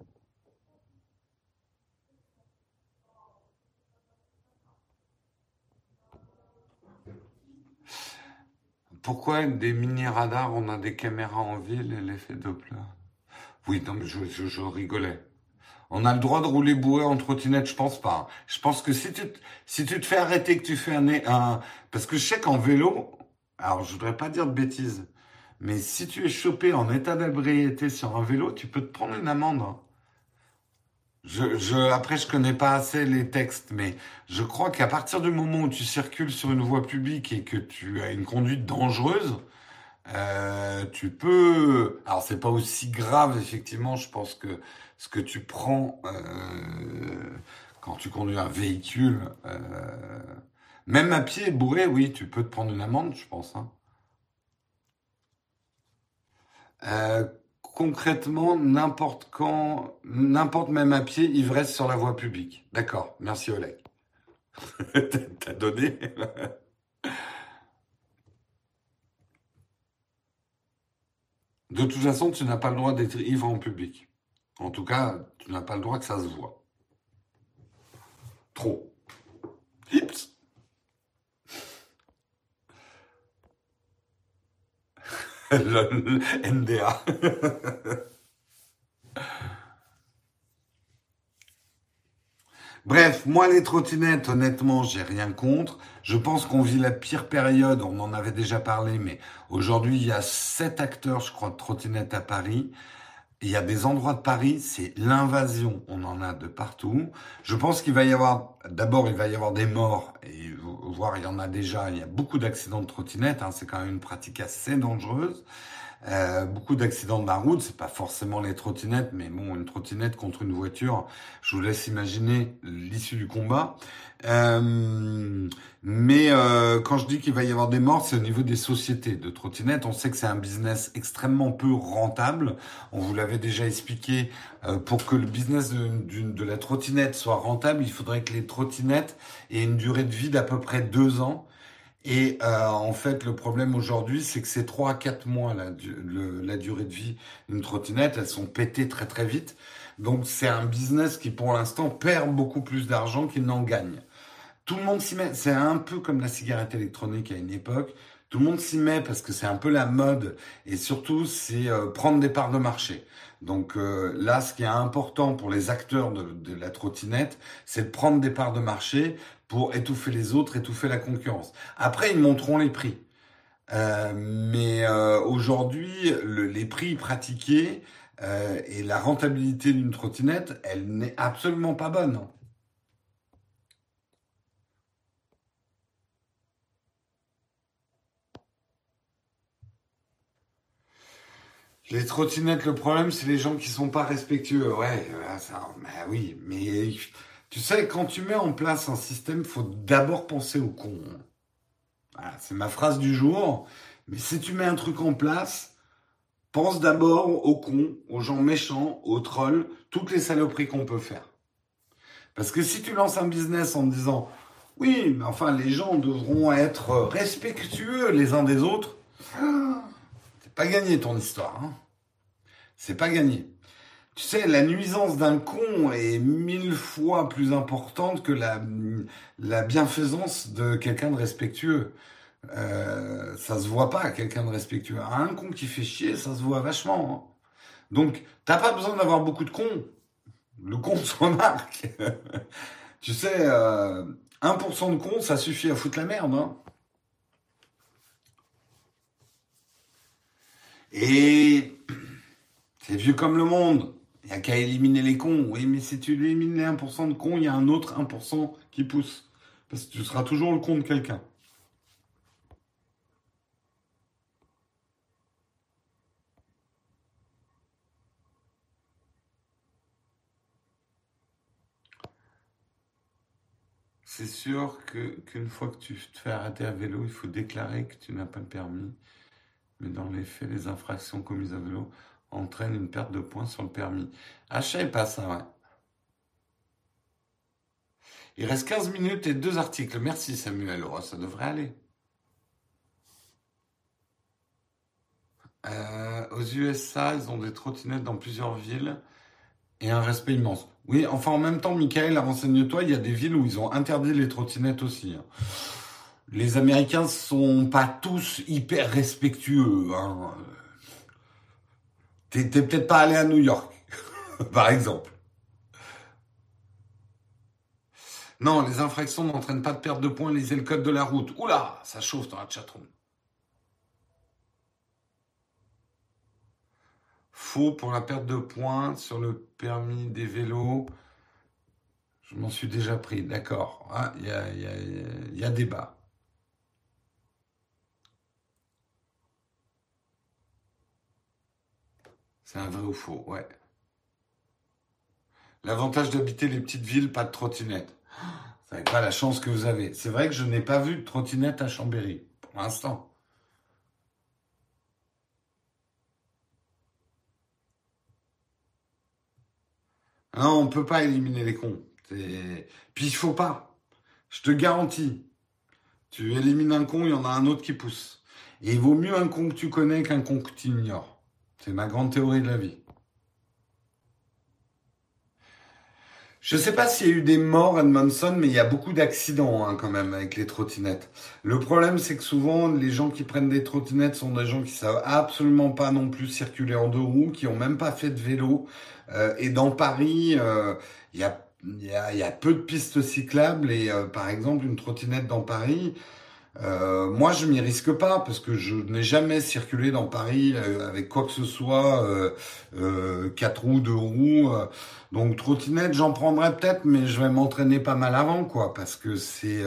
Pourquoi des mini-radars, on a des caméras en ville et l'effet Doppler? Oui, non, mais je, je, rigolais. On a le droit de rouler bourré en trottinette, je pense pas. Je pense que si tu, si tu te fais arrêter, que tu fais un, un... Parce que je sais qu'en vélo, alors je voudrais pas dire de bêtises, mais si tu es chopé en état d'ébriété sur un vélo, tu peux te prendre une amende. Je, je, après, je connais pas assez les textes, mais je crois qu'à partir du moment où tu circules sur une voie publique et que tu as une conduite dangereuse, euh, tu peux. Alors, c'est pas aussi grave, effectivement. Je pense que ce que tu prends euh, quand tu conduis un véhicule, euh, même à pied bourré, oui, tu peux te prendre une amende, je pense. Hein. Concrètement n'importe quand, n'importe même à pied, ivresse sur la voie publique. D'accord, merci Oleg. T'as donné De toute façon, tu n'as pas le droit d'être ivre en public. En tout cas, tu n'as pas le droit que ça se voit. Trop. Hips. NDA. Bref, moi les trottinettes, honnêtement, j'ai rien contre. Je pense qu'on vit la pire période, on en avait déjà parlé, mais aujourd'hui il y a sept acteurs, je crois, de trottinettes à Paris. Il y a des endroits de Paris, c'est l'invasion. On en a de partout. Je pense qu'il va y avoir, d'abord, il va y avoir des morts, et voire il y en a déjà. Il y a beaucoup d'accidents de trottinettes. Hein, c'est quand même une pratique assez dangereuse. Euh, beaucoup d'accidents de la route, c'est pas forcément les trottinettes, mais bon, une trottinette contre une voiture, je vous laisse imaginer l'issue du combat. Euh, mais euh, quand je dis qu'il va y avoir des morts, c'est au niveau des sociétés de trottinettes. On sait que c'est un business extrêmement peu rentable. On vous l'avait déjà expliqué. pour que le business de, de, la trottinette soit rentable, il faudrait que les trottinettes aient une durée de vie d'à peu près deux ans. Et euh, en fait, le problème aujourd'hui, c'est que c'est 3 à 4 mois la, la durée de vie d'une trottinette. Elles sont pétées très très vite. Donc c'est un business qui pour l'instant perd beaucoup plus d'argent qu'il n'en gagne. Tout le monde s'y met. C'est un peu comme la cigarette électronique à une époque. Tout le monde s'y met parce que c'est un peu la mode et surtout c'est euh, prendre des parts de marché. Donc euh, là, ce qui est important pour les acteurs de, de la trottinette, c'est de prendre des parts de marché pour étouffer les autres, étouffer la concurrence. Après, ils monteront les prix. Euh, mais euh, aujourd'hui, les prix pratiqués euh, et la rentabilité d'une trottinette, elle n'est absolument pas bonne. Les trottinettes, le problème, c'est les gens qui sont pas respectueux. Ouais, ça, bah oui, mais Tu sais, quand tu mets en place un système, faut d'abord penser au con. c'est ma phrase du jour. Mais si tu mets un truc en place, pense d'abord aux cons, aux gens méchants, aux trolls, toutes les saloperies qu'on peut faire. Parce que si tu lances un business en disant oui, mais enfin les gens devront être respectueux les uns des autres, c'est pas gagné ton histoire. Hein. C'est pas gagné. Tu sais, la nuisance d'un con est mille fois plus importante que la, bienfaisance de quelqu'un de respectueux. Euh, ça se voit pas, quelqu'un de respectueux. Un con qui fait chier, ça se voit vachement. Hein. Donc, t'as pas besoin d'avoir beaucoup de cons. Le con se remarque. tu sais, euh, 1% de cons, ça suffit à foutre la merde. Hein. Et c'est vieux comme le monde. Il n'y a qu'à éliminer les cons. Oui, mais si tu élimines les 1% de cons, il y a un autre 1% qui pousse. Parce que tu seras toujours le con de quelqu'un. C'est sûr qu'une fois que tu te fais arrêter à vélo, il faut déclarer que tu n'as pas le permis. Mais dans les faits, les infractions commises à vélo entraînent une perte de points sur le permis. Ah, je savais pas ça, ouais. Il reste 15 minutes et deux articles. Merci Samuel. Ça devrait aller. Euh, aux USA, ils ont des trottinettes dans plusieurs villes et un respect immense. Oui, enfin en même temps, Michael, renseigne-toi, il y a des villes où ils ont interdit les trottinettes aussi. Hein. Les Américains sont pas tous hyper respectueux. Hein. T'es peut-être pas allé à New York, par exemple. Non, les infractions n'entraînent pas de perte de points, lisez le code de la route. Oula, ça chauffe dans la chatroom. Faux pour la perte de points sur le permis des vélos. Je m'en suis déjà pris, d'accord. Ah, il y, a, y, a, débat. C'est un vrai ou faux, ouais. L'avantage d'habiter les petites villes, pas de trottinette. Vous n'avez pas la chance que vous avez. C'est vrai que je n'ai pas vu de trottinette à Chambéry, pour l'instant. Non, on peut pas éliminer les cons. Puis il faut pas. Je te garantis. Tu élimines un con, il y en a un autre qui pousse. Et il vaut mieux un con que tu connais qu'un con que tu ignores. C'est ma grande théorie de la vie. Je sais pas s'il y a eu des morts à Edmondson, mais il y a beaucoup d'accidents hein, quand même avec les trottinettes. Le problème, c'est que souvent, les gens qui prennent des trottinettes sont des gens qui savent absolument pas non plus circuler en deux roues, qui ont même pas fait de vélo. Euh, et dans Paris, euh, il y, a, y, a, peu de pistes cyclables et euh, par exemple, une trottinette dans Paris, euh, moi, je m'y risque pas parce que je n'ai jamais circulé dans Paris euh, avec quoi que ce soit, euh, euh quatre roues, deux roues. donc trottinette, j'en prendrai peut-être, mais je vais m'entraîner pas mal avant, quoi, parce que c'est,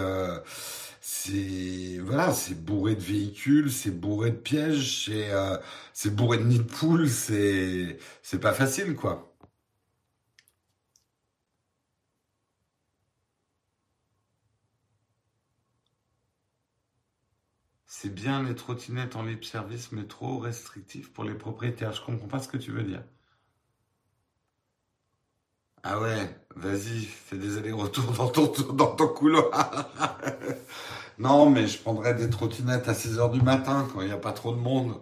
c'est, voilà, c'est bourré de véhicules, c'est bourré de pièges, c'est, c'est bourré de nids de poules, c'est, c'est pas facile, quoi. C'est bien les trottinettes en libre service, mais trop restrictif pour les propriétaires. Je comprends pas ce que tu veux dire. Ah ouais, vas-y, fais des allers-retours dans ton, dans ton couloir. non, mais je prendrais des trottinettes à 6 heures du matin quand il n'y a pas trop de monde.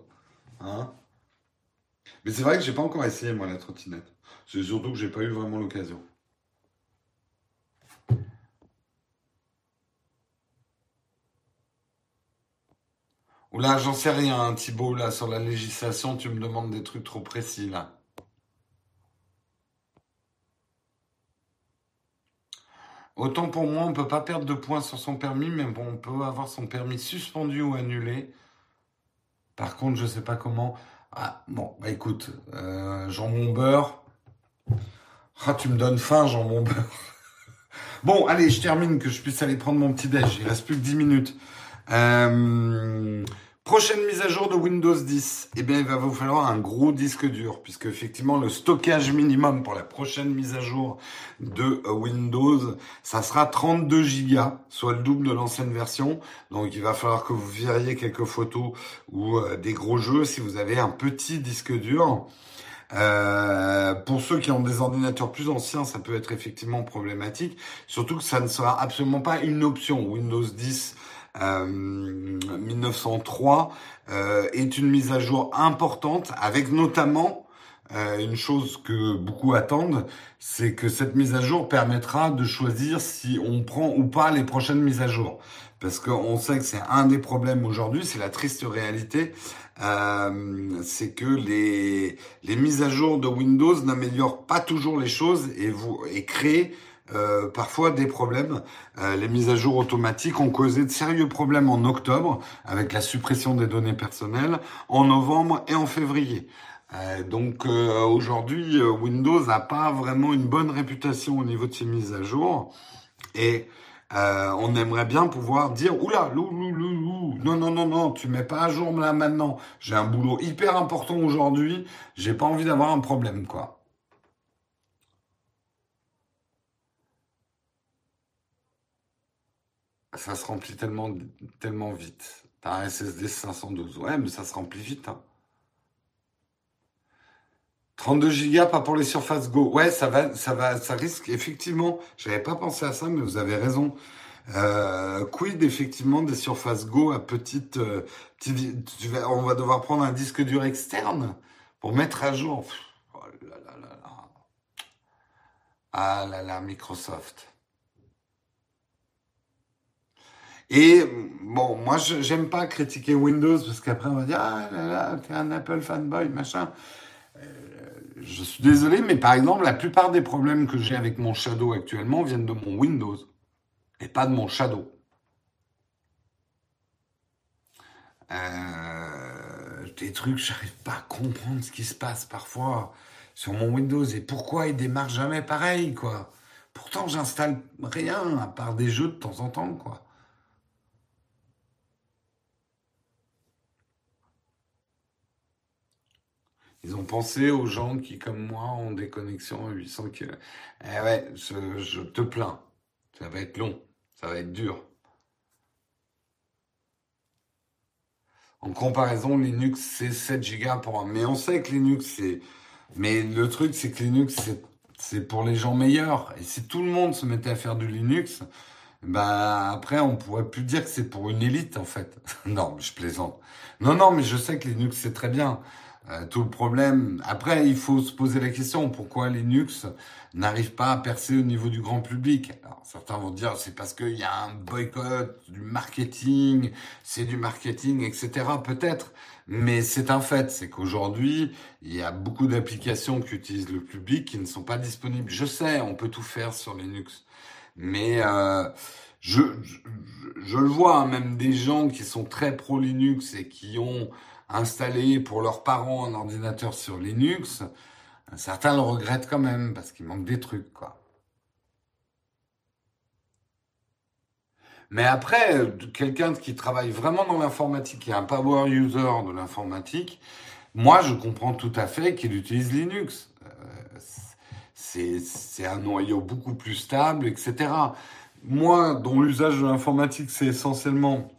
Hein mais c'est vrai que j'ai pas encore essayé, moi, la trottinette. C'est surtout que j'ai pas eu vraiment l'occasion. Ou là, j'en sais rien, hein, Thibault, là, sur la législation, tu me demandes des trucs trop précis, là. Autant pour moi, on ne peut pas perdre de points sur son permis, mais bon, on peut avoir son permis suspendu ou annulé. Par contre, je sais pas comment. Ah, bon, bah écoute, euh, jambon beurre. Ah, tu me donnes faim, jambon beurre. bon, allez, je termine, que je puisse aller prendre mon petit déj. Il reste plus que 10 minutes. Euh, Prochaine mise à jour de Windows 10. Eh bien, il va vous falloir un gros disque dur, puisque effectivement, le stockage minimum pour la prochaine mise à jour de euh, Windows, ça sera 32 Go, soit le double de l'ancienne version. Donc, il va falloir que vous viriez quelques photos ou euh, des gros jeux si vous avez un petit disque dur. Euh, pour ceux qui ont des ordinateurs plus anciens, ça peut être effectivement problématique, surtout que ça ne sera absolument pas une option. Windows 10 1903 euh, euh, est une mise à jour importante avec notamment euh, une chose que beaucoup attendent, c'est que cette mise à jour permettra de choisir si on prend ou pas les prochaines mises à jour. Parce qu'on sait que c'est un des problèmes aujourd'hui, c'est la triste réalité, euh, c'est que les, les mises à jour de Windows n'améliorent pas toujours les choses et, vous, et créent euh, parfois des problèmes. Euh, les mises à jour automatiques ont causé de sérieux problèmes en octobre avec la suppression des données personnelles, en novembre et en février. Euh, donc aujourd'hui, Windows n'a pas vraiment une bonne réputation au niveau de ses mises à jour et on aimerait bien pouvoir dire oula, lou, lou, lou, lou, non, non, non, non, tu mets pas à jour là maintenant. J'ai un boulot hyper important aujourd'hui. J'ai pas envie d'avoir un problème, quoi. Ça se remplit tellement, tellement vite. T'as un SSD 512. Ouais, mais ça se remplit vite. Hein. 32 Go, pas pour les Surface Go. Ouais, ça va, ça va, ça risque effectivement. J'avais pas pensé à ça, mais vous avez raison. Euh, quid effectivement des Surface Go à petite, euh, on va devoir prendre un disque dur externe pour mettre à jour. Oh là là là là. Ah là là, Microsoft. Et bon, moi, j'aime pas critiquer Windows parce qu'après on va dire ah là là, t'es un Apple fanboy, machin. Euh, je suis désolé, mais par exemple, la plupart des problèmes que j'ai avec mon Shadow actuellement viennent de mon Windows et pas de mon Shadow. Euh, des trucs, j'arrive pas à comprendre ce qui se passe parfois sur mon Windows et pourquoi il démarre jamais pareil, quoi. Pourtant, j'installe rien à part des jeux de temps en temps, quoi. Ils ont pensé aux gens qui, comme moi, ont des connexions à 800 km. Eh ouais, je, te plains. Ça va être long. Ça va être dur. En comparaison, Linux, c'est 7 Go pour un. Mais on sait que Linux, c'est. Mais le truc, c'est que Linux, c'est pour les gens meilleurs. Et si tout le monde se mettait à faire du Linux, ben après, on pourrait plus dire que c'est pour une élite, en fait. non, je plaisante. Non, non, mais je sais que Linux, c'est très bien. Euh, tout le problème. Après, il faut se poser la question pourquoi Linux n'arrive pas à percer au niveau du grand public? Alors, certains vont dire c'est parce qu'il y a un boycott du marketing, c'est du marketing, etc. Peut-être, mais c'est un fait, c'est qu'aujourd'hui il y a beaucoup d'applications qui utilisent le public qui ne sont pas disponibles. Je sais, on peut tout faire sur Linux, mais euh, je, je, je, le vois, hein, même des gens qui sont très pro Linux et qui ont installer pour leurs parents un ordinateur sur Linux, certains le regrettent quand même parce qu'il manque des trucs, quoi. Mais après, quelqu'un qui travaille vraiment dans l'informatique, qui est un power user de l'informatique, moi, je comprends tout à fait qu'il utilise Linux. Euh, c'est un noyau beaucoup plus stable, etc. Moi, dont l'usage de l'informatique, c'est essentiellement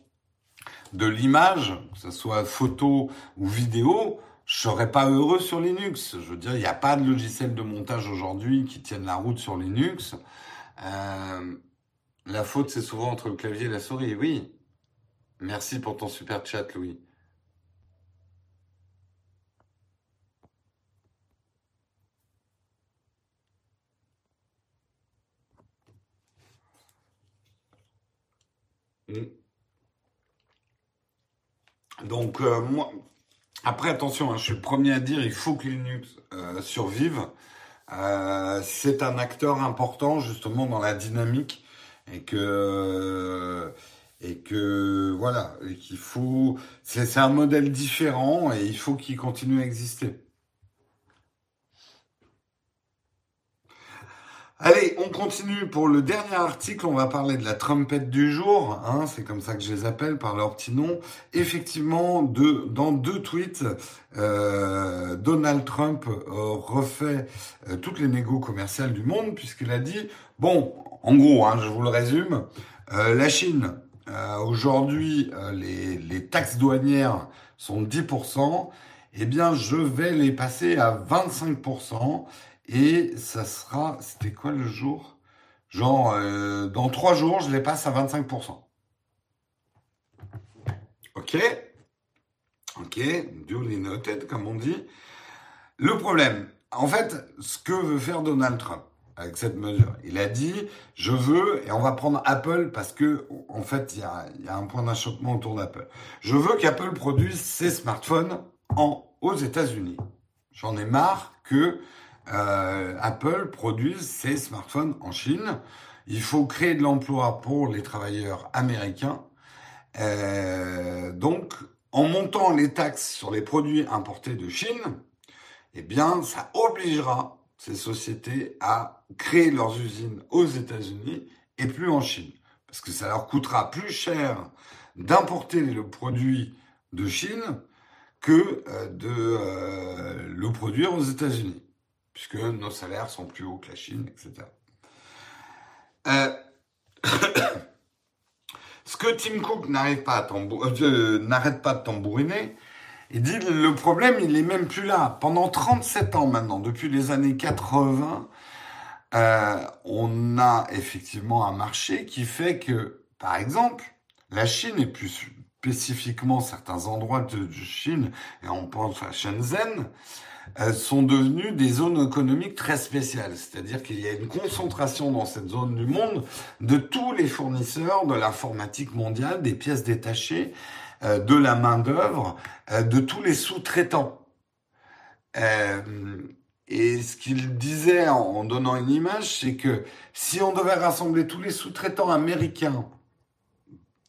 de l'image, que ce soit photo ou vidéo, je serais pas heureux sur Linux. Je veux dire, il n'y a pas de logiciel de montage aujourd'hui qui tienne la route sur Linux. Euh, la faute, c'est souvent entre le clavier et la souris. Oui. Merci pour ton super chat, Louis. Mm. Donc, euh, moi, après, attention, hein, je suis le premier à dire, il faut que Linux euh, survive. Euh, c'est un acteur important justement dans la dynamique et que et que voilà, qu'il faut, c'est un modèle différent et il faut qu'il continue à exister. Allez, on continue pour le dernier article. On va parler de la trompette du jour. Hein, c'est comme ça que je les appelle par leur petit nom. Effectivement, dans deux tweets, euh, Donald Trump euh, refait euh, toutes les négos commerciales du monde puisqu'il a dit, bon, en gros, hein, je vous le résume, la Chine, aujourd'hui, les, les taxes douanières sont 10%, eh bien, je vais les passer à 25%. Et ça sera, c'était quoi le jour? Genre, euh, dans trois jours, je les passe à 25%. Ok? Ok, duly noted, comme on dit. Le problème, en fait, ce que veut faire Donald Trump avec cette mesure, il a dit, je veux, et on va prendre Apple parce que, en fait, il y a, un point d'achoppement autour d'Apple. Je veux qu'Apple produise ses smartphones aux États-Unis. J'en ai marre que euh, Apple produise ses smartphones en Chine. Il faut créer de l'emploi pour les travailleurs américains. Euh, donc, en montant les taxes sur les produits importés de Chine, eh bien, ça obligera ces sociétés à créer leurs usines aux États-Unis et plus en Chine. Parce que ça leur coûtera plus cher d'importer le produit de Chine que euh, de le produire aux États-Unis puisque nos salaires sont plus hauts que la Chine, etc. Euh, ce que Tim Cook euh, n'arrête pas de tambouriner, il dit le problème, il est même plus là. Pendant 37 ans maintenant, depuis les années 80, euh, on a effectivement un marché qui fait que, par exemple, la Chine et plus spécifiquement certains endroits de Chine, et on pense à Shenzhen, sont devenues des zones économiques très spéciales. C'est-à-dire qu'il y a une concentration dans cette zone du monde de tous les fournisseurs de l'informatique mondiale, des pièces détachées, euh, de la main-d'œuvre, euh, de tous les sous-traitants. et ce qu'il disait en, donnant une image, c'est que si on devait rassembler tous les sous-traitants américains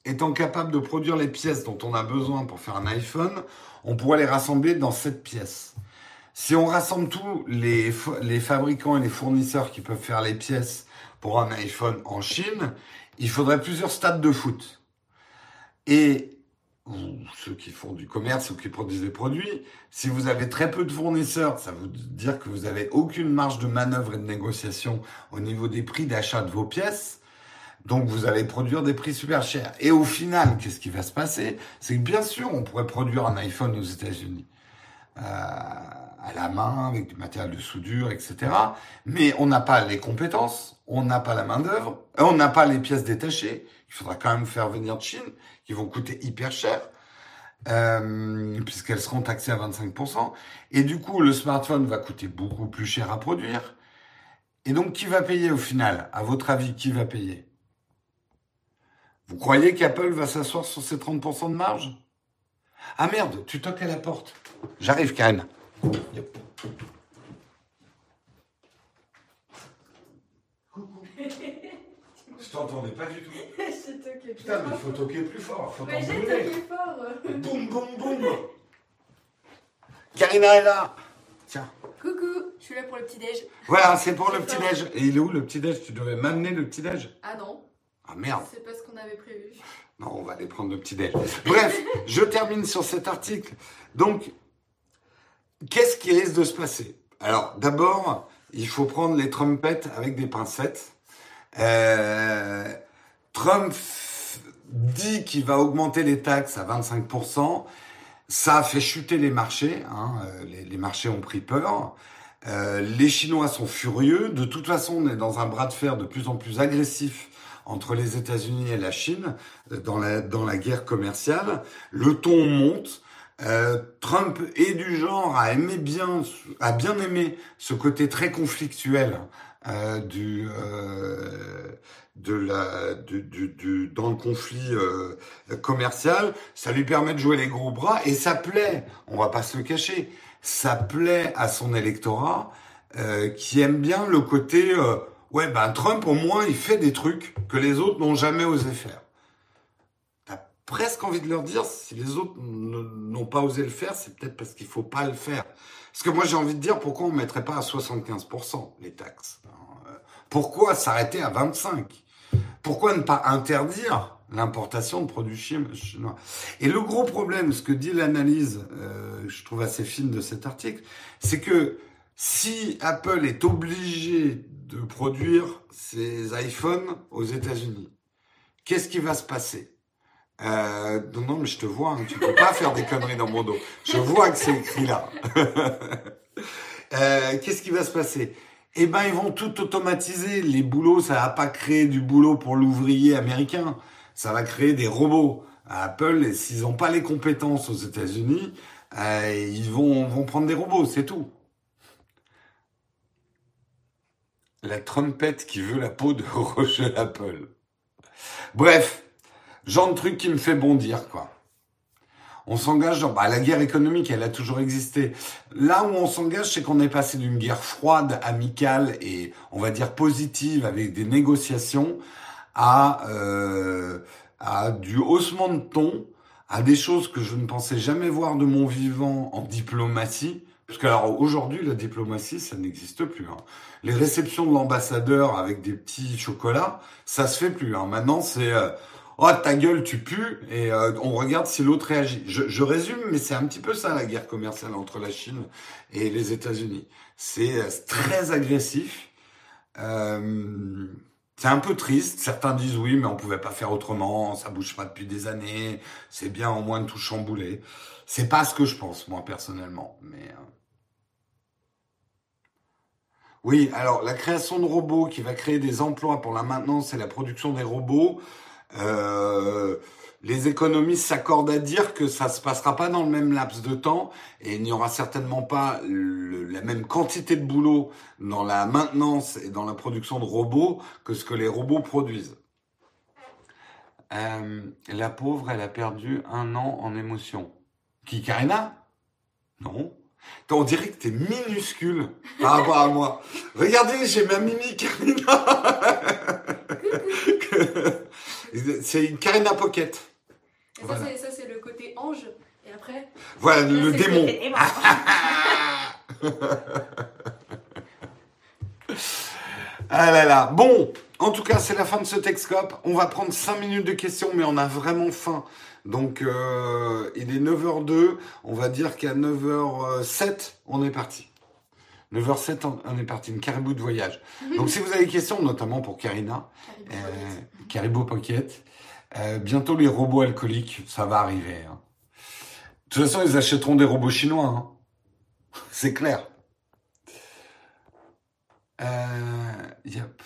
étant capables de produire les pièces dont on a besoin pour faire un iPhone, on pourrait les rassembler dans cette pièce. Si on rassemble tous les, les fabricants et les fournisseurs qui peuvent faire les pièces pour un iPhone en Chine, il faudrait plusieurs stades de foot. Et ceux qui font du commerce ou qui produisent des produits, si vous avez très peu de fournisseurs, ça veut dire que vous n'avez aucune marge de manœuvre et de négociation au niveau des prix d'achat de vos pièces. Donc vous allez produire des prix super chers. Et au final, qu'est-ce qui va se passer? C'est que bien sûr, on pourrait produire un iPhone aux États-Unis. Euh, à la main, avec du matériel de soudure, etc. Mais on n'a pas les compétences, on n'a pas la main d'œuvre, on n'a pas les pièces détachées. Il faudra quand même faire venir de Chine, qui vont coûter hyper cher, euh, puisqu'elles seront taxées à 25%. Et du coup, le smartphone va coûter beaucoup plus cher à produire. Et donc, qui va payer au final? À votre avis, qui va payer? Vous croyez qu'Apple va s'asseoir sur ses 30% de marge? Ah merde, tu toques à la porte. J'arrive, Karen. Yep. Coucou. Je t'entendais pas du tout. J'ai toqué plus Putain, mais il faut toquer plus fort. Faut Mais j'ai toqué fort. Boum, boum, boum. Karina est là. Tiens. Coucou, je suis là pour le petit-déj. Voilà, c'est pour le petit-déj. Et il est où le petit-déj? Tu devais m'amener le petit-déj? Ah non, Ah merde. c'est pas ce qu'on avait prévu. Non, on va aller prendre le petit-déj. Bref, je termine sur cet article. Donc, Qu'est-ce qui risque de se passer? Alors, d'abord, il faut prendre les trompettes avec des pincettes. Euh, Trump dit qu'il va augmenter les taxes à 25%. Ça a fait chuter les marchés. Hein, euh, les, marchés ont pris peur. Euh, les Chinois sont furieux. De toute façon, on est dans un bras de fer de plus en plus agressif entre les États-Unis et la Chine dans la guerre commerciale. Le ton monte. Euh, Trump est du genre à aimer bien, à bien aimer ce côté très conflictuel euh, du, euh, de la, du, dans le conflit commercial. Ça lui permet de jouer les gros bras et ça plaît. On va pas se le cacher. Ça plaît à son électorat qui aime bien le côté. ouais, ben Trump au moins il fait des trucs que les autres n'ont jamais osé faire presque envie de leur dire, si les autres n'ont pas osé le faire, c'est peut-être parce qu'il faut pas le faire. Parce que moi, j'ai envie de dire, pourquoi on mettrait pas à 75% les taxes hein, Pourquoi s'arrêter à 25 Pourquoi ne pas interdire l'importation de produits chinois Et le gros problème, ce que dit l'analyse, euh, je trouve assez fine de cet article, c'est que si Apple est obligé de produire ses iPhones aux États-Unis, qu'est-ce qui va se passer? Euh, non, mais je te vois, hein, tu peux pas faire des conneries dans mon dos. Je vois que c'est écrit là. euh, Qu'est-ce qui va se passer? Eh ben, ils vont tout automatiser. Les boulots, ça va pas créer du boulot pour l'ouvrier américain. Ça va créer des robots. Apple, s'ils n'ont pas les compétences aux États-Unis, euh, ils vont, vont prendre des robots, c'est tout. La trompette qui veut la peau de Roger Apple. Bref, genre de truc qui me fait bondir, quoi. On s'engage dans bah, la guerre économique, elle a toujours existé. Là où on s'engage, c'est qu'on est passé d'une guerre froide, amicale et on va dire positive avec des négociations à euh, à du haussement de ton, à des choses que je ne pensais jamais voir de mon vivant en diplomatie. Parce que alors aujourd'hui, la diplomatie, ça n'existe plus. Hein. Les réceptions de l'ambassadeur avec des petits chocolats, ça se fait plus. Hein. Maintenant, c'est euh, oh ta gueule, tu pues, et euh, on regarde si l'autre réagit. Je, résume, mais c'est un petit peu ça la guerre commerciale entre la Chine et les États-Unis. C'est euh, très agressif. Euh, c'est un peu triste. Certains disent oui, mais on pouvait pas faire autrement. Ça bouge pas depuis des années. C'est bien au moins de tout chambouler. C'est pas ce que je pense moi personnellement, mais. Oui, alors la création de robots qui va créer des emplois pour la maintenance et la production des robots, euh, les économistes s'accordent à dire que ça se passera pas dans le même laps de temps et il n'y aura certainement pas la même quantité de boulot dans la maintenance et dans la production de robots que ce que les robots produisent. Euh, la pauvre, elle a perdu un an en émotion. Qui, Karina Non. On dirait que t'es minuscule par rapport à moi. Regardez, j'ai ma mimi Karina. c'est une Karina Pocket. Et voilà. ça, c'est le côté ange. Et après Voilà, le, le démon. ah là là. Bon, en tout cas, c'est la fin de ce Texcope. On va prendre 5 minutes de questions, mais on a vraiment faim. Donc, euh, il est 9h02. On va dire qu'à 9h07, on est parti. 9h07, on est parti. Une caribou de voyage. Donc, si vous avez des questions, notamment pour Karina, Caribou euh, Pocket, euh, bientôt les robots alcooliques, ça va arriver. Hein. De toute façon, ils achèteront des robots chinois. Hein. C'est clair. Euh, yep.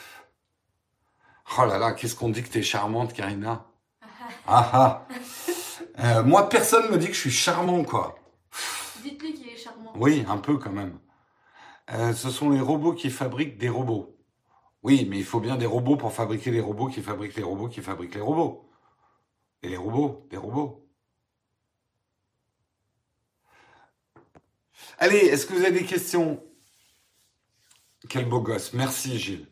Oh là là, qu'est-ce qu'on dit que t'es charmante, Karina? Ah ah euh, Moi, personne me dit que je suis charmant, quoi. Dites-lui qu'il est charmant. Oui, un peu quand même. Euh, ce sont les robots qui fabriquent des robots. Oui, mais il faut bien des robots pour fabriquer les robots qui fabriquent les robots qui fabriquent les robots. Et les robots, des robots. Allez, est-ce que vous avez des questions? Quel beau gosse. Merci, Gilles.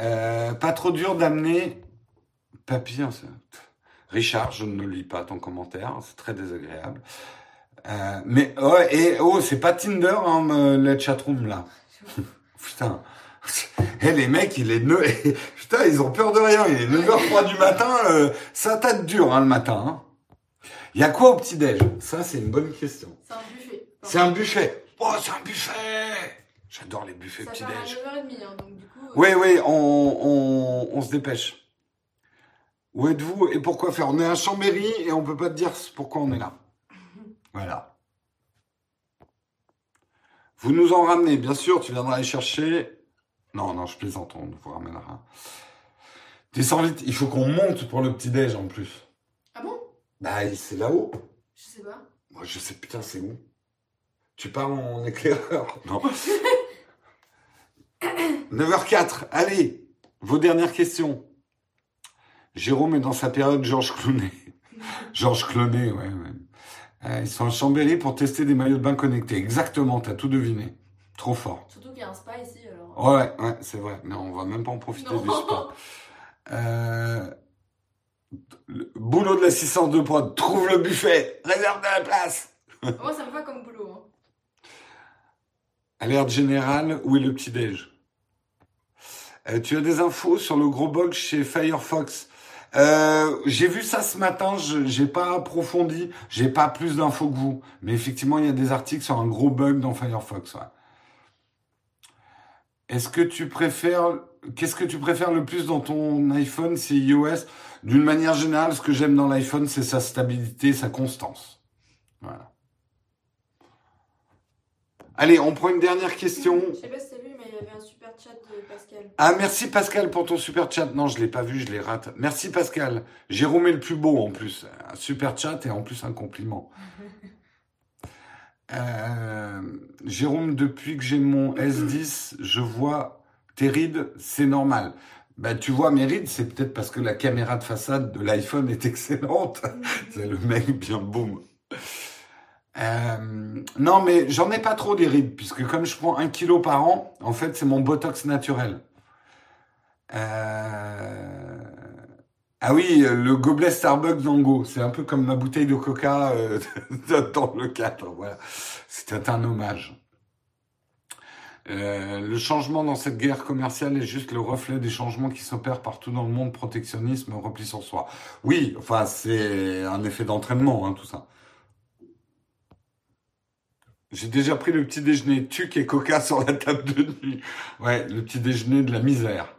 Euh, pas trop dur d'amener papy. c'est- Richard, je ne lis pas ton commentaire, c'est très désagréable. Euh, mais oh, et oh, c'est pas Tinder, hein, la chatroom là. Putain. Eh, les mecs, il est. Putain, ils ont peur de rien. Il est 9h03 du matin. euh, ça tâte dur hein, le matin. hein. Il y a quoi au petit-déj? Ça, c'est une bonne question. C'est un buffet. C'est un buffet. Oh, c'est un buffet J'adore les buffets Ça part à petit-déj. 9h30, hein, donc du coup. euh, Oui, oui, on, on, on se dépêche. Où êtes-vous? Et pourquoi faire? On est à Chambéry et on peut pas te dire pourquoi on est là. Voilà. Vous nous en ramenez, bien sûr, tu viendras les chercher. Non, non, je plaisante, on vous ramènera. Descends vite, il faut qu'on monte pour le petit-déj en plus. Ah bon? Bah, c'est là-haut. Je sais pas. Moi, je sais, putain, c'est où? Tu parles en éclaireur Non. 9h04, allez, vos dernières questions. Jérôme est dans sa période Georges Clooney. Georges Clooney, ouais, ouais. Euh, ils sont à Chambéry pour tester des maillots de bain connectés. Exactement, t'as tout deviné. Trop fort. Surtout qu'il y a un spa ici, alors. Ouais, ouais, c'est vrai. Mais on va même pas en profiter Non. du spa. Euh, le boulot de l'assistance de prod, trouve le buffet, réserve de la place. Moi, ça me va comme boulot. Hein. Alerte générale, où est le petit-déj? Euh, tu as des infos sur le gros bug chez Firefox? Euh, J'ai vu ça ce matin, j'ai pas approfondi, j'ai pas plus d'infos que vous. Mais effectivement, il y a des articles sur un gros bug dans Firefox. Est-ce que tu préfères, qu'est-ce que tu préfères le plus dans ton iPhone, c'est iOS? D'une manière générale, ce que j'aime dans l'iPhone, c'est sa stabilité, sa constance. Voilà. Allez, on prend une dernière question. Je sais pas si super chat de Pascal. Ah, merci Pascal pour ton super chat. Non, je l'ai pas vu, je l'ai raté. Merci Pascal. Jérôme est le plus beau en plus. Un super chat et en plus un compliment. Euh, Jérôme, depuis que j'ai mon S10, je vois tes rides, c'est normal. Bah, tu vois mes rides, c'est peut-être parce que la caméra de façade de l'iPhone est excellente. c'est le mec bien boum. Euh, non, mais j'en ai pas trop des rides, puisque comme je prends un kilo par an, en fait, c'est mon botox naturel. Euh... Ah oui, le gobelet Starbucks Zango, c'est un peu comme ma bouteille de coca euh, dans le cadre. Voilà, c'était un hommage. Le changement dans cette guerre commerciale est juste le reflet des changements qui s'opèrent partout dans le monde, protectionnisme, repli sur soi. Oui, enfin, c'est un effet d'entraînement, hein, tout ça. J'ai déjà pris le petit déjeuner tuc et coca sur la table de nuit. Ouais, le petit déjeuner de la misère.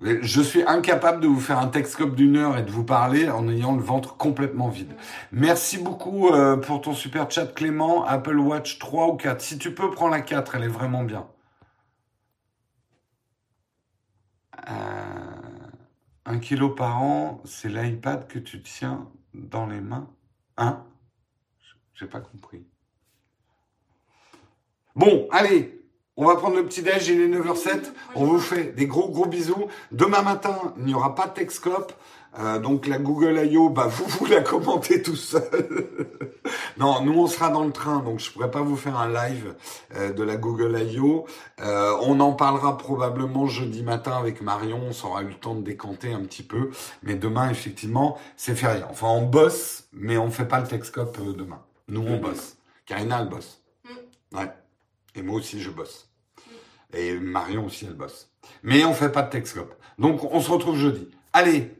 Je suis incapable de vous faire un textcope d'une heure et de vous parler en ayant le ventre complètement vide. Merci beaucoup euh, pour ton super chat Clément. Apple Watch 3 ou 4. Si tu peux, prends la 4, elle est vraiment bien. Euh, un kilo par an, c'est l'iPad que tu tiens dans les mains? Hein? J'ai pas compris. Bon, allez, on va prendre le petit déj, il est 9h07. On vous fait des gros gros bisous. Demain matin, il n'y aura pas de Texcope. Euh, donc la Google I.O., bah vous vous la commentez tout seul. non, nous on sera dans le train, donc je pourrais pas vous faire un live euh, de la Google I.O. Euh, on en parlera probablement jeudi matin avec Marion. On aura eu le temps de décanter un petit peu. Mais demain, effectivement, c'est férié. Enfin, on bosse, mais on fait pas le Texcope demain. Nous on bosse. Karina, elle bosse. Mm. Ouais. Et moi aussi, je bosse. Et Marion aussi, elle bosse. Mais on fait pas de Texcope. Donc, on se retrouve jeudi. Allez,